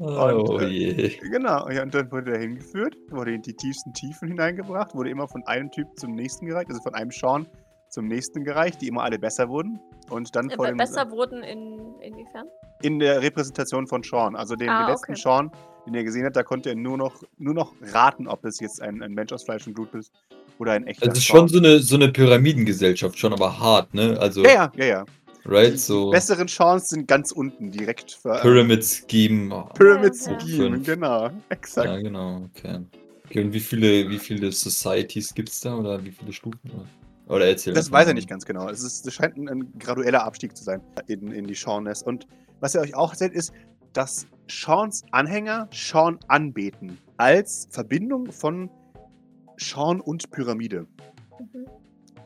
Oh äh, je. genau. Ja, und dann wurde er hingeführt, wurde in die tiefsten Tiefen hineingebracht, wurde immer von einem Typ zum nächsten gereicht, also von einem Sean zum nächsten gereicht, die immer alle besser wurden. Und dann Äh, vor dem, besser wurden in inwiefern? in der Repräsentation von Sean. Also den, Ah, den letzten okay. Sean, den er gesehen hat, da konnte er nur noch, nur noch raten, ob es jetzt ein, ein Mensch aus Fleisch und Blut ist oder ein echter Also Sean. schon so eine, so eine Pyramidengesellschaft, schon aber hart, ne? Also, Ja, ja, ja, ja. Right, Die so besseren Chance sind ganz unten, direkt für Pyramid Scheme. Pyramid. Scheme, genau. Exakt. Ja, genau, okay. okay. Und wie viele, wie viele Societies gibt's da oder wie viele Stufen? Oder, oder erzähl Das weiß er nicht ganz genau. Es, ist, es scheint ein, ein gradueller Abstieg zu sein in, in die Seanness. Und was er euch auch erzählt, ist, dass Seans Anhänger Sean anbeten. Als Verbindung von Sean und Pyramide. Mhm.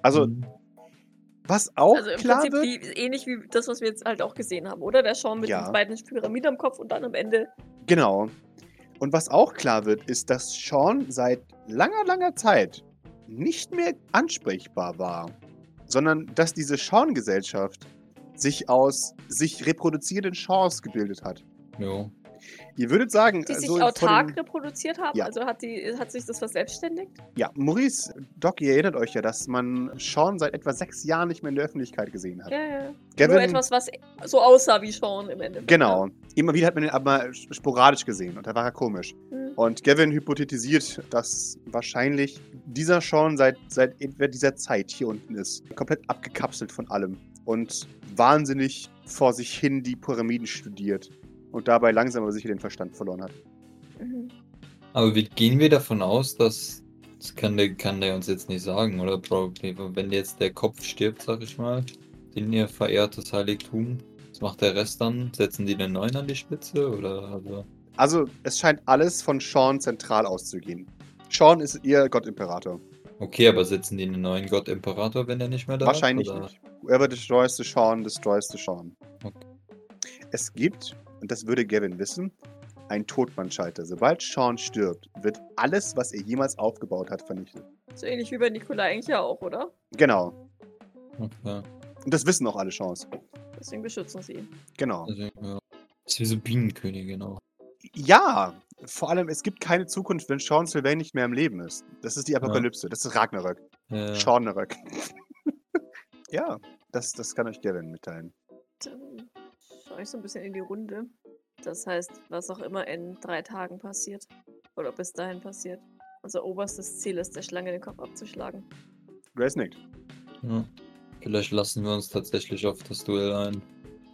Also, Mhm. Was auch Also im klar Prinzip wird. wie, ähnlich wie das, was wir jetzt halt auch gesehen haben, oder? Der Schaum mit Ja. den beiden Pyramiden am Kopf und dann am Ende. Genau. Und was auch klar wird, ist, dass Sean seit langer, langer Zeit nicht mehr ansprechbar war, sondern dass diese Sean-Gesellschaft sich aus sich reproduzierenden Seans gebildet hat. Ja. Ihr würdet sagen, Die sich so von autark reproduziert haben? Ja. Also hat, die, hat sich das verselbstständigt? Ja, Maurice, Doc, ihr erinnert euch ja, dass man Sean seit etwa sechs Jahren nicht mehr in der Öffentlichkeit gesehen hat. Ja, ja. Gavin, Nur etwas, was so aussah wie Sean im Endeffekt. genau. Immer wieder hat man ihn aber sporadisch gesehen und da war er komisch. Hm. Und Gavin hypothetisiert, dass wahrscheinlich dieser Sean seit, seit etwa dieser Zeit hier unten ist. Komplett abgekapselt von allem. Und wahnsinnig vor sich hin die Pyramiden studiert. Und dabei langsam aber sicher den Verstand verloren hat. Mhm. Aber wie gehen wir davon aus, dass. Das kann der, kann der uns jetzt nicht sagen, oder? Probably. Wenn jetzt der Kopf stirbt, sag ich mal, den ihr verehrtes Heiligtum, was macht der Rest dann? Setzen die den neuen an die Spitze? Oder also. Also, es scheint alles von Sean zentral auszugehen. Sean ist ihr Gottimperator. Okay, aber setzen die einen neuen Gott Imperator, wenn er nicht mehr da Wahrscheinlich ist? oder? nicht. Whoever destroys the Sean, destroys the Sean. Okay. Es gibt, und das würde Gavin wissen, einen Todmannschalter. Sobald Sean stirbt, wird alles, was er jemals aufgebaut hat, vernichtet. So ähnlich wie bei Nikolai eigentlich ja auch, oder? Genau. Okay. Und das wissen auch alle Seans. Deswegen beschützen sie ihn. Genau. Also, ja. Das ist wie so Bienenkönige, genau. Ja, vor allem, es gibt keine Zukunft, wenn Sean Sylvain nicht mehr im Leben ist. Das ist die Apokalypse. Das ist Ragnarök. Ja. Seanarök. ja, das, das kann euch Gavin mitteilen. Dann schaue ich so ein bisschen in die Runde. Das heißt, was auch immer in drei Tagen passiert. Oder bis dahin passiert. Unser oberstes Ziel ist, der Schlange den Kopf abzuschlagen. Grace nickt. Ja. Vielleicht lassen wir uns tatsächlich auf das Duell ein.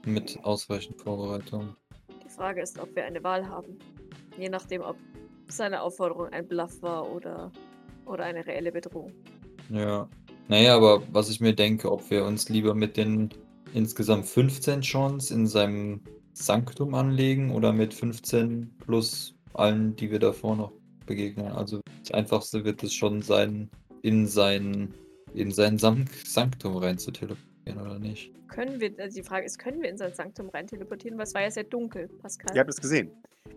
Mit ausreichend Vorbereitung. Die Frage ist, ob wir eine Wahl haben. Je nachdem, ob seine Aufforderung ein Bluff war oder, oder eine reelle Bedrohung. Ja. Naja, aber was ich mir denke, ob wir uns lieber mit den insgesamt 15 Chance in seinem Sanktum anlegen oder mit 15 plus allen, die wir davor noch begegnen. Also das Einfachste wird es schon sein, in sein, in sein San Sanktum rein zu teleportieren, oder nicht? Können wir, also die Frage ist, können wir in sein Sanktum rein teleportieren? Weil es war ja sehr dunkel, Pascal. Ihr habt es gesehen.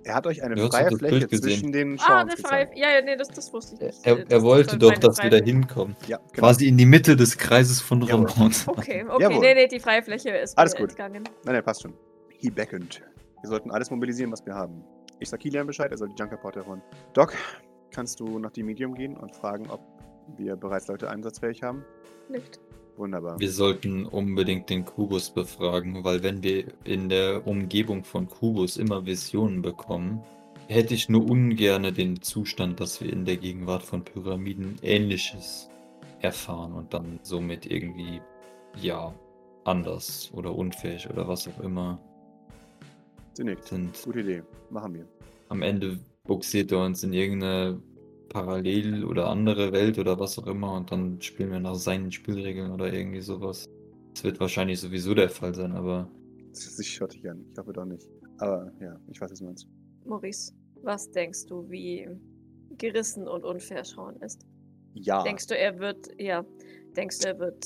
Er hat euch eine Du hast freie Fläche zwischen den ah, Seans eine freie. Ja, ja, nee, das, das wusste ich nicht. Er, er das wollte doch, dass wir da hinkommen. Ja, genau. Quasi in die Mitte des Kreises von Jawohl. Ramon. Okay, okay, Jawohl. nee, nee, die freie Fläche ist Alles gut. entgangen. Nein, nein, passt schon. He beckoned. Wir sollten alles mobilisieren, was wir haben. Ich sag Kilian Bescheid, er soll die Junkerporte holen. Doc, kannst du nach dem Medium gehen und fragen, ob wir bereits Leute einsatzfähig haben? Nicht. Wunderbar. Wir sollten unbedingt den Kubus befragen, weil wenn wir in der Umgebung von Kubus immer Visionen bekommen, hätte ich nur ungerne den Zustand, dass wir in der Gegenwart von Pyramiden Ähnliches erfahren und dann somit irgendwie, ja, anders oder unfähig oder was auch immer Sie nickt. sind. Gute Idee. Machen wir. Am Ende buxiert er uns in irgendeine Parallel- oder andere Welt oder was auch immer und dann spielen wir nach seinen Spielregeln oder irgendwie sowas. Das wird wahrscheinlich sowieso der Fall sein, aber Das ist sich schottig an. Ich hoffe doch nicht. Aber ja, ich weiß, was du meinst. Maurice, was denkst du, wie gerissen und unfair Sean ist? Ja. Denkst du, er wird, ja, denkst du, er wird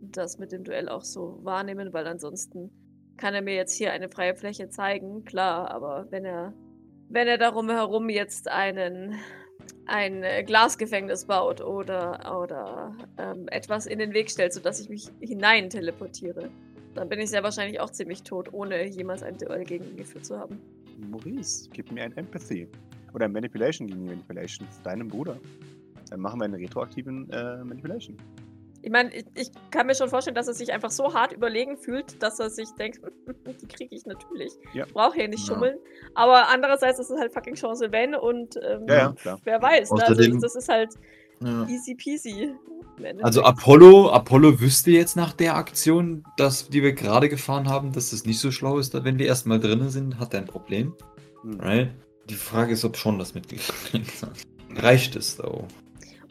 das mit dem Duell auch so wahrnehmen? Weil ansonsten kann er mir jetzt hier eine freie Fläche zeigen, klar, aber wenn er, wenn er darum herum jetzt einen, ein äh, Glasgefängnis baut oder, oder ähm, etwas in den Weg stellt, sodass ich mich hinein teleportiere, dann bin ich sehr wahrscheinlich auch ziemlich tot, ohne jemals ein Duell gegen ihn geführt zu haben. Maurice, gib mir ein Empathy. Oder ein Manipulation gegen die Manipulation. Deinem Bruder. Dann machen wir einen retroaktiven äh, Manipulation. Ich meine, ich, ich kann mir schon vorstellen, dass er sich einfach so hart überlegen fühlt, dass er sich denkt, die kriege ich natürlich. Ja. Ich brauche hier nicht Ja. schummeln. Aber andererseits ist es halt fucking Chance Sylvain und ähm, Ja, ja, klar. wer weiß. Ne? Also das ist halt ja. easy peasy. Also Apollo, Apollo wüsste jetzt nach der Aktion, dass, die wir gerade gefahren haben, dass es nicht so schlau ist, wenn wir erstmal drinnen sind, hat er ein Problem. Hm. Right? Die Frage ist, ob schon das mitgekriegt hat. Reicht es da?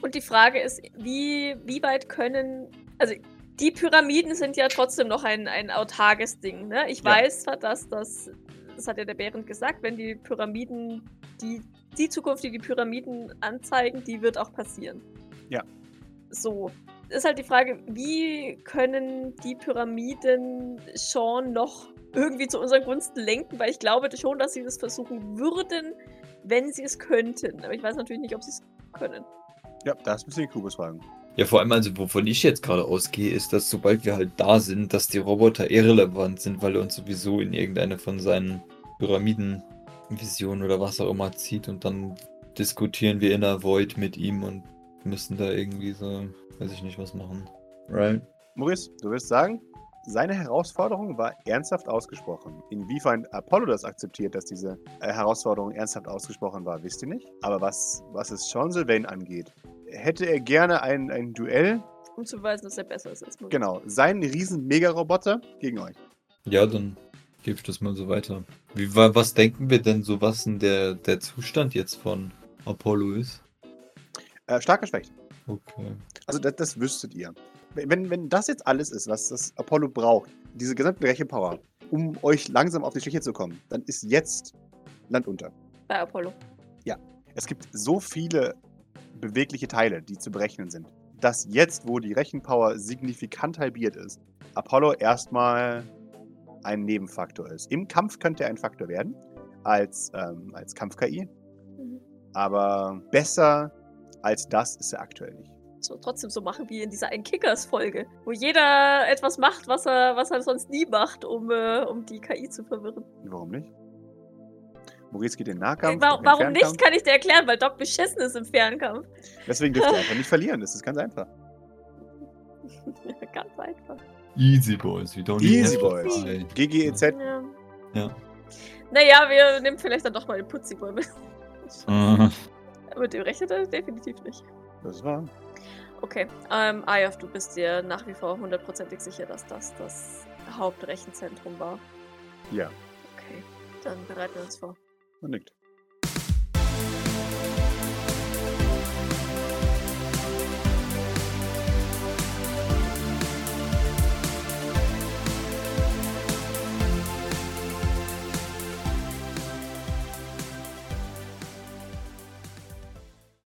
Und die Frage ist, wie, wie weit können. Also, die Pyramiden sind ja trotzdem noch ein, ein autarkes Ding. Ne? Ich Ja. weiß zwar, dass das. Das hat ja der Behrend gesagt, wenn die Pyramiden. Die, die Zukunft, die die Pyramiden anzeigen, die wird auch passieren. Ja. So. Ist halt die Frage, wie können die Pyramiden Sean noch irgendwie zu unseren Gunsten lenken? Weil ich glaube schon, dass sie das versuchen würden, wenn sie es könnten. Aber ich weiß natürlich nicht, ob sie es können. Ja, das müssen die Kubus fragen. Ja, vor allem, also wovon ich jetzt gerade ausgehe, ist, dass sobald wir halt da sind, dass die Roboter irrelevant sind, weil er uns sowieso in irgendeine von seinen Pyramiden Vision oder was auch immer zieht und dann diskutieren wir in der Void mit ihm und müssen da irgendwie so, weiß ich nicht, was machen. Right? Maurice, du wirst sagen, seine Herausforderung war ernsthaft ausgesprochen. Inwiefern Apollo das akzeptiert, dass diese äh, Herausforderung ernsthaft ausgesprochen war, wisst ihr nicht. Aber was, was es Sean Sylvain angeht, hätte er gerne ein, ein Duell. Um zu beweisen, dass er besser ist als. Genau, seinen riesen Megaroboter gegen euch. Ja, dann gebe ich das mal so weiter. Wie, wa- was denken wir denn so, was denn der, der Zustand jetzt von Apollo ist? Äh, stark geschwächt. Okay. Also das, das wüsstet ihr. Wenn, wenn das jetzt alles ist, was das Apollo braucht, diese gesamte Rechenpower, um euch langsam auf die Schliche zu kommen, dann ist jetzt Land unter. Bei Apollo. Es gibt so viele bewegliche Teile, die zu berechnen sind, dass jetzt, wo die Rechenpower signifikant halbiert ist, Apollo erstmal ein Nebenfaktor ist. Im Kampf könnte er ein Faktor werden, als, ähm, als Kampf-KI, Mhm. aber besser als das ist er aktuell nicht. So, trotzdem so machen wie in dieser einen Kickers-Folge, wo jeder etwas macht, was er, was er sonst nie macht, um, äh, um die KI zu verwirren. Warum nicht? Maurice geht in den Nahkampf. Wa warum nicht, Fernkampf. kann ich dir erklären, weil Doc beschissen ist im Fernkampf. Deswegen dürft ihr einfach nicht verlieren. Das ist ganz einfach. Ganz einfach. Easy Boys, we don't Easy Boys. GGEZ. Ja. Ja. Naja, wir nehmen vielleicht dann doch mal den Putziboy mit. Äh, Mit dem rechnet er definitiv nicht. Das war. Okay, ähm, Ayaf, du bist dir nach wie vor hundertprozentig sicher, dass das das Hauptrechenzentrum war. Ja, Okay, dann bereiten wir uns vor. man nickt.